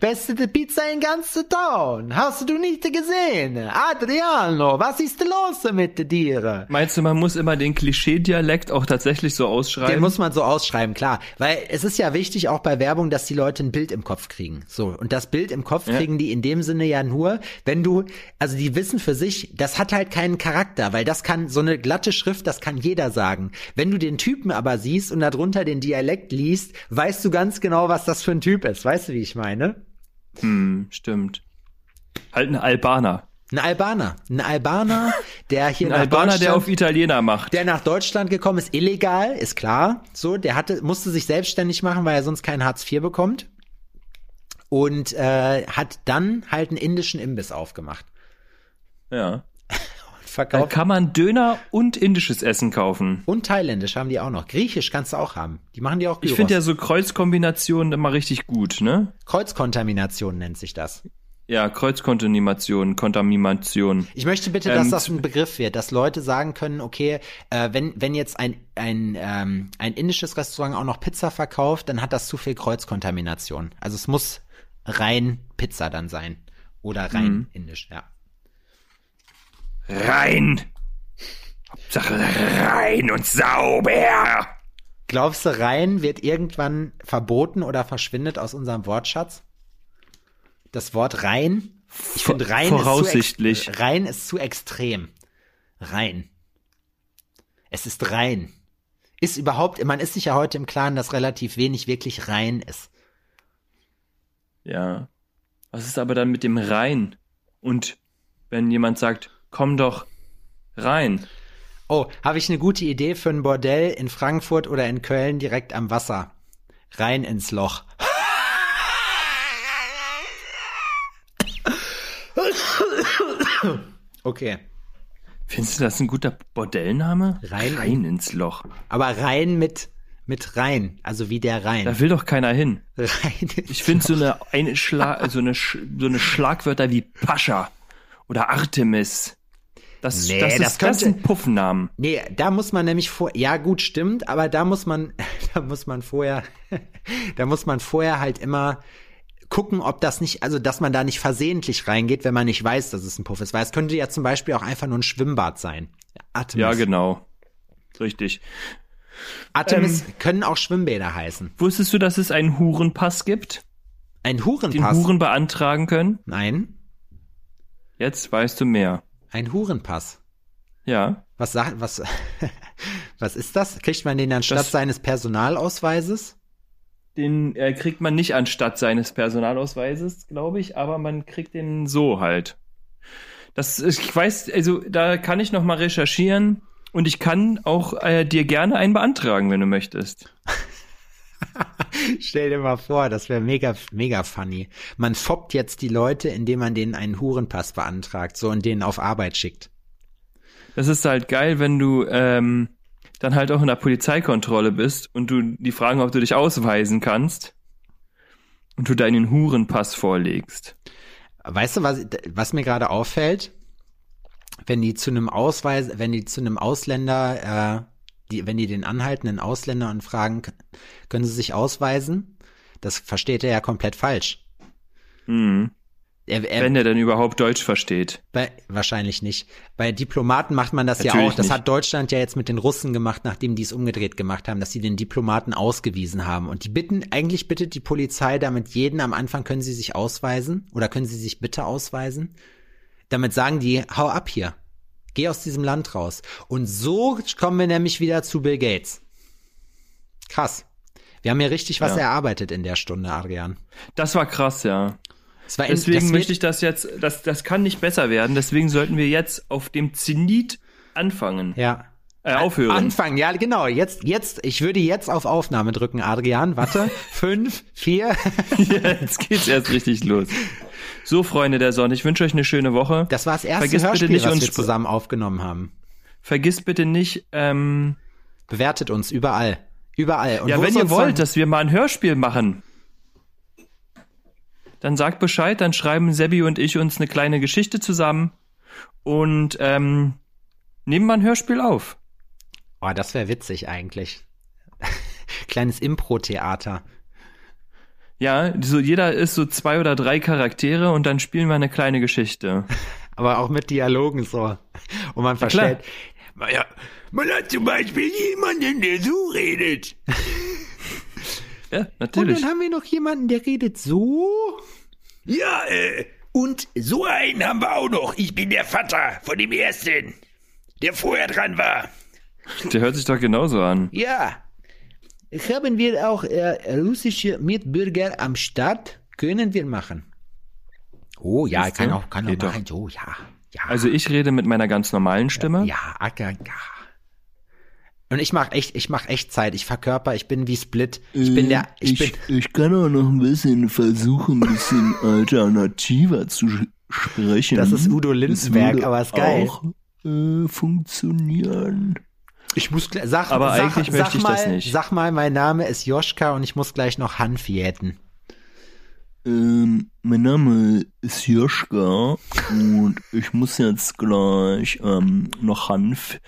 Beste Pizza in ganze Town. Hast du nicht gesehen? Adriano, was ist los mit dir? Meinst du, man muss immer den Klischee-Dialekt auch tatsächlich so ausschreiben? Den muss man so ausschreiben, klar. Weil es ist ja wichtig auch bei Werbung, dass die Leute ein Bild im Kopf kriegen. So. Und das Bild im Kopf Ja. kriegen die in dem Sinne ja nur, wenn du, also die wissen für sich, das hat halt keinen Charakter, weil das kann, so eine glatte Schrift, das kann jeder sagen. Wenn du den Typen aber siehst und darunter den Dialekt liest, weißt du ganz genau, was das für ein Typ ist. Weißt du, wie ich meine? Hm, stimmt. Halt ein Albaner. Ein Albaner. Ein Albaner, der hier Ein nach Albaner, der auf Italiener macht. Der nach Deutschland gekommen ist, illegal, ist klar. So, der hatte, musste sich selbstständig machen, weil er sonst kein Hartz IV bekommt. Und äh, hat dann halt einen indischen Imbiss aufgemacht. ja. Da Verkauft. kann man Döner und indisches Essen kaufen. Und thailändisch haben die auch noch. Griechisch kannst du auch haben. Die machen die auch Ich Gyros. finde ja so Kreuzkombinationen immer richtig gut, ne? Kreuzkontamination nennt sich das. Ja, Kreuzkontamination, Kontamination. Ich möchte bitte, dass Ähm, das ein Begriff wird, dass Leute sagen können, okay, äh, wenn, wenn jetzt ein, ein, ähm, ein indisches Restaurant auch noch Pizza verkauft, dann hat das zu viel Kreuzkontamination. Also es muss rein Pizza dann sein. Oder rein Mhm. indisch, ja. Rein! Hauptsache rein und sauber! Glaubst du, rein wird irgendwann verboten oder verschwindet aus unserem Wortschatz? Das Wort rein? Ich finde rein voraussichtlich. Ist zu rein ist zu extrem. Rein. Es ist rein. Ist überhaupt, man ist sich ja heute im Klaren, dass relativ wenig wirklich rein ist. Ja. Was ist aber dann mit dem rein? Und wenn jemand sagt, komm doch rein. Oh, habe ich eine gute Idee für ein Bordell in Frankfurt oder in Köln direkt am Wasser. Rein ins Loch. Okay. Findest du das ein guter Bordellname? Rein- rein ins Loch. Aber rein mit, mit rein. Also wie der Rhein. Da will doch keiner hin. Rein. Ich finde so eine, eine Schla so eine, so eine Schlagwörter wie Pascha oder Artemis. Das, Nee, das, ist, das das, könnte- sind Puffennamen. Nee, da muss man nämlich vor, ja gut, stimmt, aber da muss man, da muss man vorher, da muss man vorher halt immer gucken, ob das nicht, also dass man da nicht versehentlich reingeht, wenn man nicht weiß, dass es ein Puff ist. Weil es könnte ja zum Beispiel auch einfach nur ein Schwimmbad sein. Artemis. Ja, genau. Richtig. Artemis Ähm, können auch Schwimmbäder heißen. Wusstest du, dass es einen Hurenpass gibt? Ein Den Hurenpass. Huren beantragen können? Nein, Jetzt weißt du mehr. Ein Hurenpass. Ja. Was sagt, was, was ist das? Kriegt man den anstatt Das- seines Personalausweises? Den äh, kriegt man nicht anstatt seines Personalausweises, glaube ich, aber man kriegt den so halt. Das, ich weiß, also da kann ich noch mal recherchieren und ich kann auch äh, dir gerne einen beantragen, wenn du möchtest. Stell dir mal vor, das wäre mega, mega funny. Man foppt jetzt die Leute, indem man denen einen Hurenpass beantragt, so und denen auf Arbeit schickt. das ist halt geil, wenn du ähm, dann halt auch in der Polizeikontrolle bist und du die fragen, ob du dich ausweisen kannst und du deinen Hurenpass vorlegst. Weißt du, was, was mir gerade auffällt? Wenn die zu einem Ausweis, wenn die zu einem Ausländer, äh, die, wenn die den anhaltenden Ausländer und fragen, können sie sich ausweisen? Das versteht er ja komplett falsch. Mhm. Er, er, Wenn er denn überhaupt Deutsch versteht. Bei, wahrscheinlich nicht. Bei Diplomaten macht man das ja Natürlich auch. Das nicht. hat Deutschland ja jetzt mit den Russen gemacht, nachdem die es umgedreht gemacht haben, dass sie den Diplomaten ausgewiesen haben. Und die bitten, eigentlich bittet die Polizei damit jeden am Anfang, können sie sich ausweisen oder können sie sich bitte ausweisen? Damit sagen die, hau ab hier. Geh aus diesem Land raus. Und so kommen wir nämlich wieder zu Bill Gates. Krass. Wir haben hier richtig was Ja. erarbeitet in der Stunde, Adrian. Das war krass, ja. War Deswegen möchte ich das jetzt, das, das kann nicht besser werden. Deswegen sollten wir jetzt auf dem Zenit anfangen. Ja. Äh, aufhören. Anfangen, ja, genau. Jetzt, jetzt, ich würde jetzt auf Aufnahme drücken, Adrian. Warte. Fünf, vier. jetzt geht's erst richtig los. So, Freunde der Sonne, ich wünsche euch eine schöne Woche. Das war das erste Vergiss bitte Hörspiel, nicht, was uns wir zusammen aufgenommen haben. Vergiss bitte nicht, ähm, Bewertet uns überall. Überall. Und ja, wenn ihr wollt, dass wir mal ein Hörspiel machen, dann sagt Bescheid, dann schreiben Sebi und ich uns eine kleine Geschichte zusammen und ähm, nehmen mal ein Hörspiel auf. Oh, das wäre witzig eigentlich. Kleines Impro-Theater. Ja, so jeder ist so zwei oder drei Charaktere und dann spielen wir eine kleine Geschichte. Aber auch mit Dialogen so. Und man versteht. Ja, man hat zum Beispiel jemanden, der so redet. Ja, Und natürlich. dann haben wir noch jemanden, der redet so. Ja, äh, und so einen haben wir auch noch. Ich bin der Vater von dem Ersten, der vorher dran war. Der hört sich doch genauso an. Ja. Haben wir auch äh, russische Mitbürger am Start? Können wir machen. Oh ja, Siehste? kann auch, kann auch doch. machen. So, ja. Ja. Also ich rede mit meiner ganz normalen Stimme. Ja, Acker, ja. Und ich mach echt, ich mach echt Zeit. Ich verkörper, ich bin wie Split. Ich bin der, ich, bin, ich kann auch noch ein bisschen versuchen, ein bisschen alternativer zu sprechen. Das ist Udo Lindenberg, würde aber ist geil. Auch, äh, funktionieren. Ich muss gleich, sag, Aber sag, eigentlich sag möchte ich mal, das nicht. Sag mal, mein Name ist Joschka und ich muss gleich noch Hanf jäten. Ähm, mein Name ist Joschka und ich muss jetzt gleich ähm, noch Hanf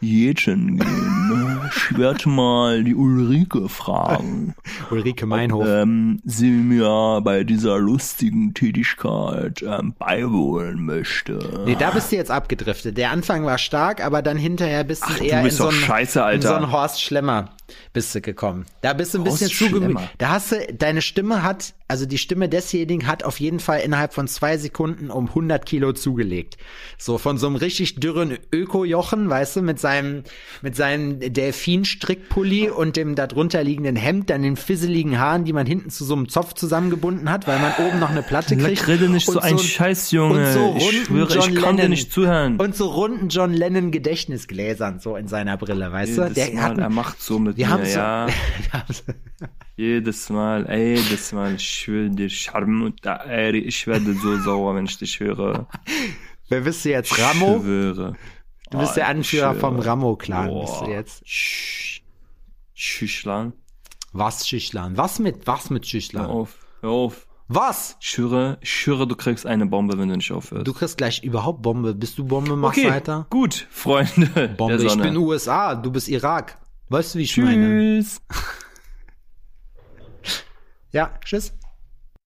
jäten gehen. Ich werde mal die Ulrike fragen. Ulrike Meinhof. ähm, sie mir bei dieser lustigen Tätigkeit ähm, beiwohnen möchte. Nee, da bist du jetzt abgedriftet. Der Anfang war stark, aber dann hinterher bist du Ach, du eher bist in, so einen, scheiße, in so einen Horst Schlemmer bist du gekommen. Da bist du ein bisschen Horst zu gemütlich. Schlemmer. Da hast du, deine Stimme hat, also die Stimme desjenigen hat auf jeden Fall innerhalb von zwei Sekunden um 100 Kilo zugelegt. So von so einem richtig dürren Öko-Jochen, weißt du, mit seinem, mit seinem Delfin-Strickpulli und dem darunter liegenden Hemd, dann den fisseligen Haaren, die man hinten zu so einem Zopf zusammengebunden hat, weil man oben noch eine Platte kriegt. rede nicht so ein Scheiß, Junge. Und so Ich schwöre, ich John kann dir Lennon. nicht zuhören. Und so runden John Lennon Gedächtnisgläsern so in seiner Brille, weißt du? Jedes Der Mal, hat, er macht so mit wir mir, haben so, ja. so Jedes Mal, ey, jedes Mal, ich schwöre dir, Charme und da, ey, ich werde so sauer, wenn ich dich höre. wer bist du jetzt? Ich Ramo? schwöre. Du bist der Ah, Anführer ich vom. Ramo-Clan, bist du jetzt. Sch- Schüchlan. Was, Schüchlan? Was mit, was mit Hör Schüchlan? auf, hör auf. Was? Ich schwöre, ich schwöre, du kriegst eine Bombe, wenn du nicht aufhörst. Du kriegst gleich überhaupt Bombe. Bist du Bombe? Machst okay, weiter? gut, Freunde Bombe. Ich bin USA, du bist Irak. Weißt du, wie ich meine? Tschüss. Ja, tschüss.